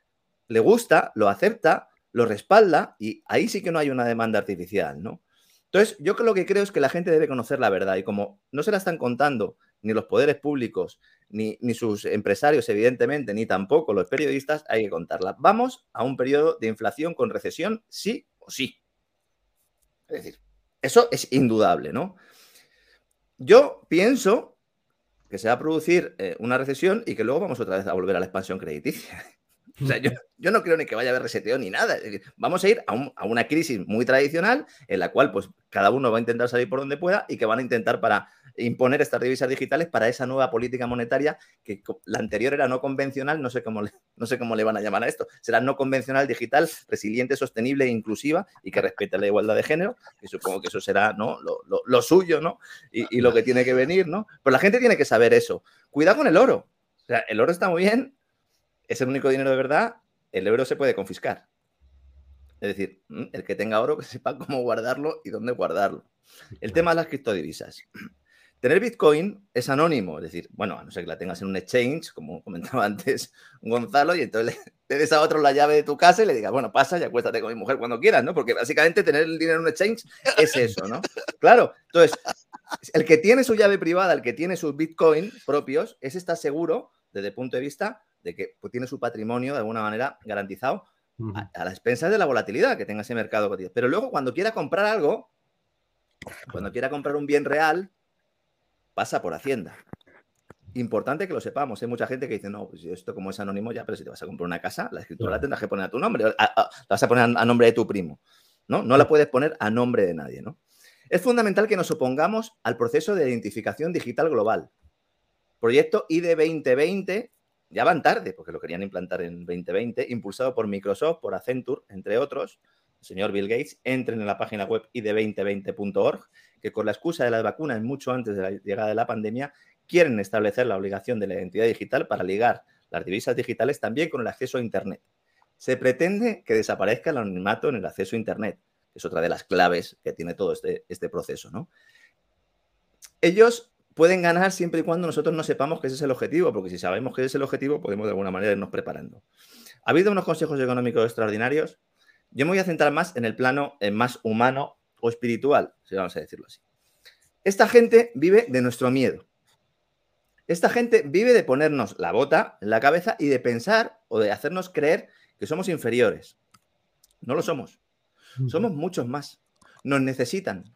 Speaker 2: le gusta, lo acepta, lo respalda y ahí sí que no hay una demanda artificial, ¿no? Entonces, yo lo que creo es que la gente debe conocer la verdad y como no se la están contando ni los poderes públicos, ni, sus empresarios, evidentemente, ni tampoco los periodistas, hay que contarla. Vamos a un periodo de inflación con recesión, sí o sí. Es decir, eso es indudable, ¿no? Yo pienso que se va a producir eh, una recesión y que luego vamos otra vez a volver a la expansión crediticia. O sea, yo, no creo ni que vaya a haber reseteo ni nada. Vamos a ir a, a, una crisis muy tradicional en la cual pues cada uno va a intentar salir por donde pueda y que van a intentar para imponer estas divisas digitales para esa nueva política monetaria que la anterior era no convencional, no sé cómo le, no sé cómo le van a llamar a esto. Será no convencional, digital, resiliente, sostenible e inclusiva y que respete la igualdad de género, y supongo que eso será ¿no? lo, suyo ¿no? Y, y, lo que tiene que venir, ¿no? Pero la gente tiene que saber eso. Cuidado con el oro. O sea, el oro está muy bien, es el único dinero de verdad, el euro se puede confiscar. Es decir, el que tenga oro que sepa cómo guardarlo y dónde guardarlo. El tema de las criptodivisas. Tener Bitcoin es anónimo, es decir, bueno, a no ser que la tengas en un exchange, como comentaba antes Gonzalo, y entonces le, des a otro la llave de tu casa y le digas, bueno, pasa y acuéstate con mi mujer cuando quieras, ¿no? Porque básicamente tener el dinero en un exchange es eso, ¿no? Claro, entonces, el que tiene su llave privada, el que tiene sus Bitcoin propios, es estar seguro desde el punto de vista de que pues, tiene su patrimonio de alguna manera garantizado a, a las expensas de la volatilidad que tenga ese mercado Pero luego, cuando quiera comprar algo, cuando quiera comprar un bien real, pasa por Hacienda. Importante que lo sepamos. Hay mucha gente que dice, no, pues esto como es anónimo ya, pero si te vas a comprar una casa, la escritura la tendrás que poner a tu nombre, la vas a poner a nombre de tu primo, ¿no? No la puedes poner a nombre de nadie, ¿no? Es fundamental que nos opongamos al proceso de identificación digital global. Proyecto ID 2020, ya van tarde, porque lo querían implantar en 2020, impulsado por Microsoft, por Accenture, entre otros, el señor Bill Gates, entren en la página web id2020.org que con la excusa de las vacunas mucho antes de la llegada de la pandemia quieren establecer la obligación de la identidad digital para ligar las divisas digitales también con el acceso a Internet. Se pretende que desaparezca el anonimato en el acceso a Internet, que es otra de las claves que tiene todo este, este proceso. ¿no? Ellos pueden ganar siempre y cuando nosotros no sepamos que ese es el objetivo, porque si sabemos que ese es el objetivo, podemos de alguna manera irnos preparando. Ha habido unos consejos económicos extraordinarios. Yo me voy a centrar más en el plano más humano o espiritual, si vamos a decirlo así. Esta gente vive de nuestro miedo. Esta gente vive de ponernos la bota en la cabeza y de pensar o de hacernos creer que somos inferiores. No lo somos. Somos muchos más. Nos necesitan.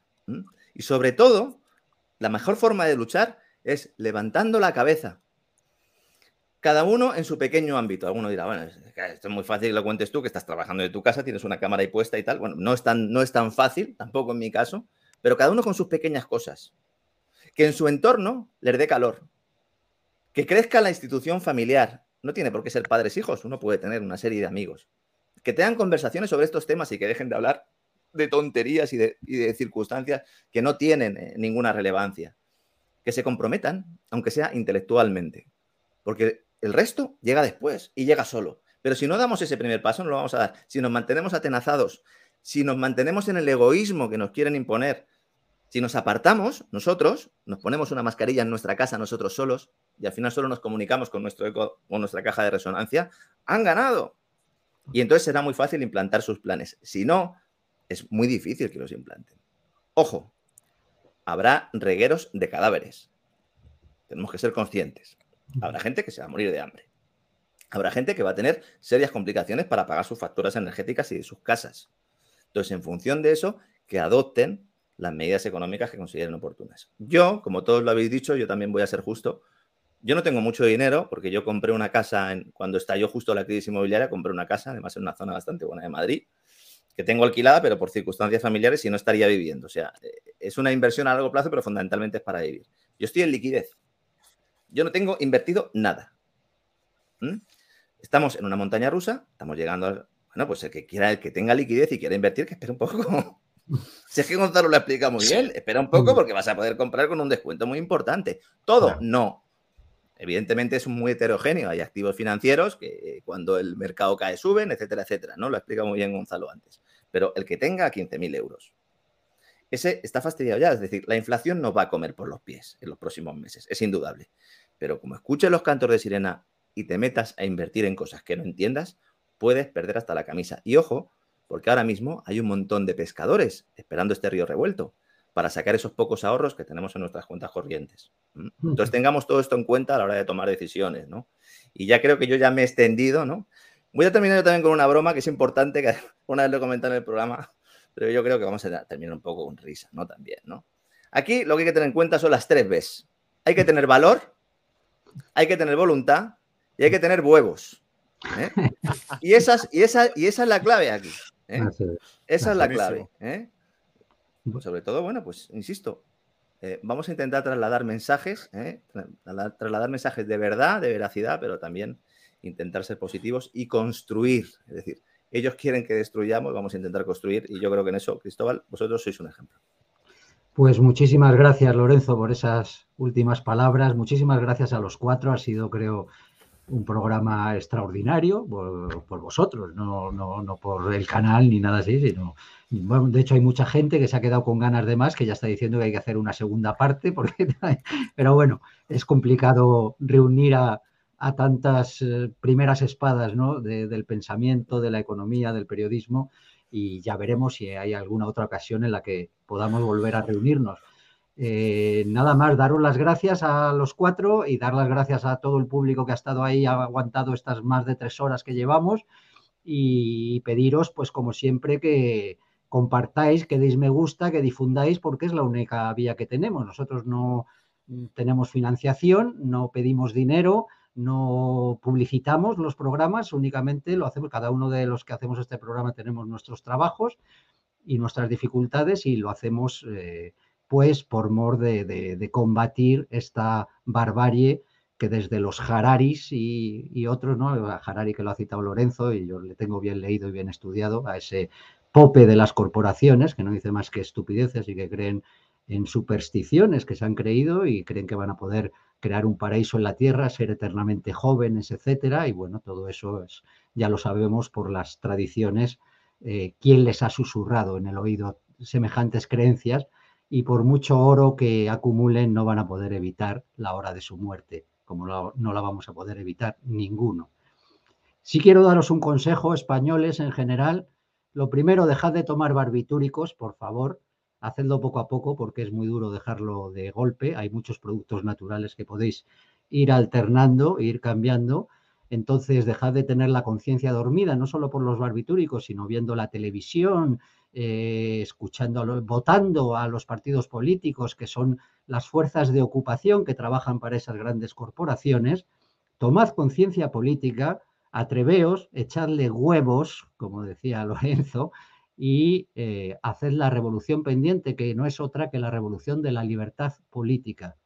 Speaker 2: Y sobre todo, la mejor forma de luchar es levantando la cabeza. Cada uno en su pequeño ámbito. Alguno dirá, bueno, esto es muy fácil que lo cuentes tú, que estás trabajando de tu casa, tienes una cámara ahí puesta y tal. Bueno, no es tan, no es tan fácil, tampoco en mi caso, pero cada uno con sus pequeñas cosas. Que en su entorno les dé calor. Que crezca la institución familiar, no tiene por qué ser padres hijos, uno puede tener una serie de amigos. Que tengan conversaciones sobre estos temas y que dejen de hablar de tonterías y de, circunstancias que no tienen eh, ninguna relevancia. Que se comprometan, aunque sea intelectualmente. Porque el resto llega después y llega solo. Pero si no damos ese primer paso, no lo vamos a dar. Si nos mantenemos atenazados, si nos mantenemos en el egoísmo que nos quieren imponer, si nos apartamos, nosotros nos ponemos una mascarilla en nuestra casa nosotros solos y al final solo nos comunicamos con nuestro eco o nuestra caja de resonancia, han ganado. Y entonces será muy fácil implantar sus planes. Si no, es muy difícil que los implanten. Ojo, habrá regueros de cadáveres. Tenemos que ser conscientes. Habrá gente que se va a morir de hambre. Habrá gente que va a tener serias complicaciones para pagar sus facturas energéticas y de sus casas. Entonces, en función de eso, que adopten las medidas económicas que consideren oportunas. Yo, como todos lo habéis dicho, yo también voy a ser justo. Yo no tengo mucho dinero porque yo compré una casa en, cuando estalló justo la crisis inmobiliaria, compré una casa, además en una zona bastante buena de Madrid, que tengo alquilada, pero por circunstancias familiares y no estaría viviendo. O sea, eh, es una inversión a largo plazo, pero fundamentalmente es para vivir. Yo estoy en liquidez. Yo no tengo invertido nada. ¿Mm? Estamos en una montaña rusa, estamos llegando a, bueno, pues el que quiera, el que tenga liquidez y quiera invertir, que espere un poco Si es que Gonzalo lo explica muy bien, espera un poco porque vas a poder comprar con un descuento muy importante. Todo, no. Evidentemente es muy heterogéneo. Hay activos financieros que eh, cuando el mercado cae suben, etcétera, etcétera. ¿no? Lo explica muy bien Gonzalo antes. Pero el que tenga 15.000 euros, ese está fastidiado ya. Es decir, la inflación no va a comer por los pies en los próximos meses. Es indudable. Pero como escuches los cantos de sirena y te metas a invertir en cosas que no entiendas, puedes perder hasta la camisa. Y ojo, porque ahora mismo hay un montón de pescadores esperando este río revuelto para sacar esos pocos ahorros que tenemos en nuestras cuentas corrientes. Entonces tengamos todo esto en cuenta a la hora de tomar decisiones, ¿no? Y ya creo que yo ya me he extendido, ¿no? Voy a terminar yo también con una broma que es importante, que una vez lo he comentado en el programa, pero yo creo que vamos a terminar un poco con risa, ¿no? También, ¿no? Aquí lo que hay que tener en cuenta son las tres Bs. Hay que tener valor, hay que tener voluntad y hay que tener huevos. ¿eh? Y, esas, y, esa, y esa es la clave aquí. ¿eh? Esa es la clave. ¿eh? Pues sobre todo, bueno, pues insisto, eh, vamos a intentar trasladar mensajes, trasladar mensajes de verdad, de veracidad, pero también intentar ser positivos y construir. Es decir, ellos quieren que destruyamos, vamos a intentar construir y yo creo que en eso, Cristóbal, vosotros sois un ejemplo.
Speaker 3: Pues muchísimas gracias, Lorenzo, por esas últimas palabras. Muchísimas gracias a los cuatro. Ha sido, creo, un programa extraordinario por, vosotros, no, no, no, por el canal ni nada así, sino, de hecho hay mucha gente que se ha quedado con ganas de más, que ya está diciendo que hay que hacer una segunda parte, porque, pero bueno, es complicado reunir a, a tantas eh, primeras espadas ¿no? del pensamiento, de la economía, del periodismo, y ya veremos si hay alguna otra ocasión en la que podamos volver a reunirnos. Eh, nada más, daros las gracias a los cuatro y dar las gracias a todo el público que ha estado ahí, ha aguantado estas más de tres horas que llevamos y pediros, pues como siempre, que compartáis, que deis me gusta, que difundáis, porque es la única vía que tenemos. Nosotros no tenemos financiación, no pedimos dinero, no publicitamos los programas, únicamente lo hacemos, cada uno de los que hacemos este programa tenemos nuestros trabajos y nuestras dificultades y lo hacemos eh, pues por mor de, combatir esta barbarie que desde los Hararis y, otros, ¿no? Harari que lo ha citado Lorenzo y yo le tengo bien leído y bien estudiado a ese pope de las corporaciones, que no dice más que estupideces y que creen en supersticiones que se han creído y creen que van a poder crear un paraíso en la tierra, ser eternamente jóvenes, etcétera. Y bueno, todo eso es, ya lo sabemos por las tradiciones, eh, quién les ha susurrado en el oído semejantes creencias y por mucho oro que acumulen no van a poder evitar la hora de su muerte, como no la vamos a poder evitar ninguno. Si quiero daros un consejo, españoles en general, lo primero, dejad de tomar barbitúricos, por favor, hacedlo poco a poco porque es muy duro dejarlo de golpe, hay muchos productos naturales que podéis ir alternando, ir cambiando, entonces dejad de tener la conciencia dormida, no solo por los barbitúricos, sino viendo la televisión, eh, escuchando, votando a los partidos políticos, que son las fuerzas de ocupación que trabajan para esas grandes corporaciones, tomad conciencia política, atreveos, echadle huevos, como decía Lorenzo, y eh, haced la revolución pendiente, que no es otra que la revolución de la libertad política.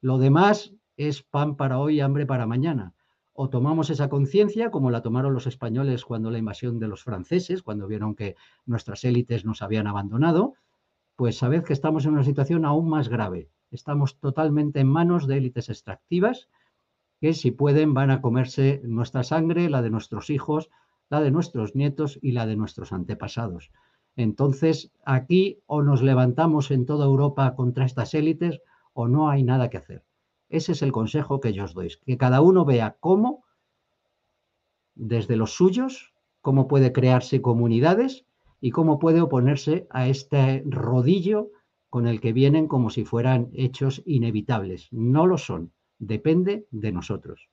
Speaker 3: Lo demás es pan para hoy, hambre para mañana. o tomamos esa conciencia como la tomaron los españoles cuando la invasión de los franceses, cuando vieron que nuestras élites nos habían abandonado, pues sabed que estamos en una situación aún más grave. Estamos totalmente en manos de élites extractivas que si pueden van a comerse nuestra sangre, la de nuestros hijos, la de nuestros nietos y la de nuestros antepasados. Entonces, aquí o nos levantamos en toda Europa contra estas élites o no hay nada que hacer. Ese es el consejo que yo os doy, que cada uno vea cómo, desde los suyos, cómo puede crearse comunidades y cómo puede oponerse a este rodillo con el que vienen como si fueran hechos inevitables. No lo son depende de nosotros.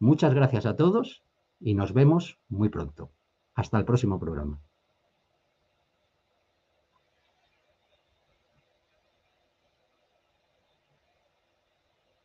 Speaker 3: Muchas gracias a todos y nos vemos muy pronto. Hasta el próximo programa.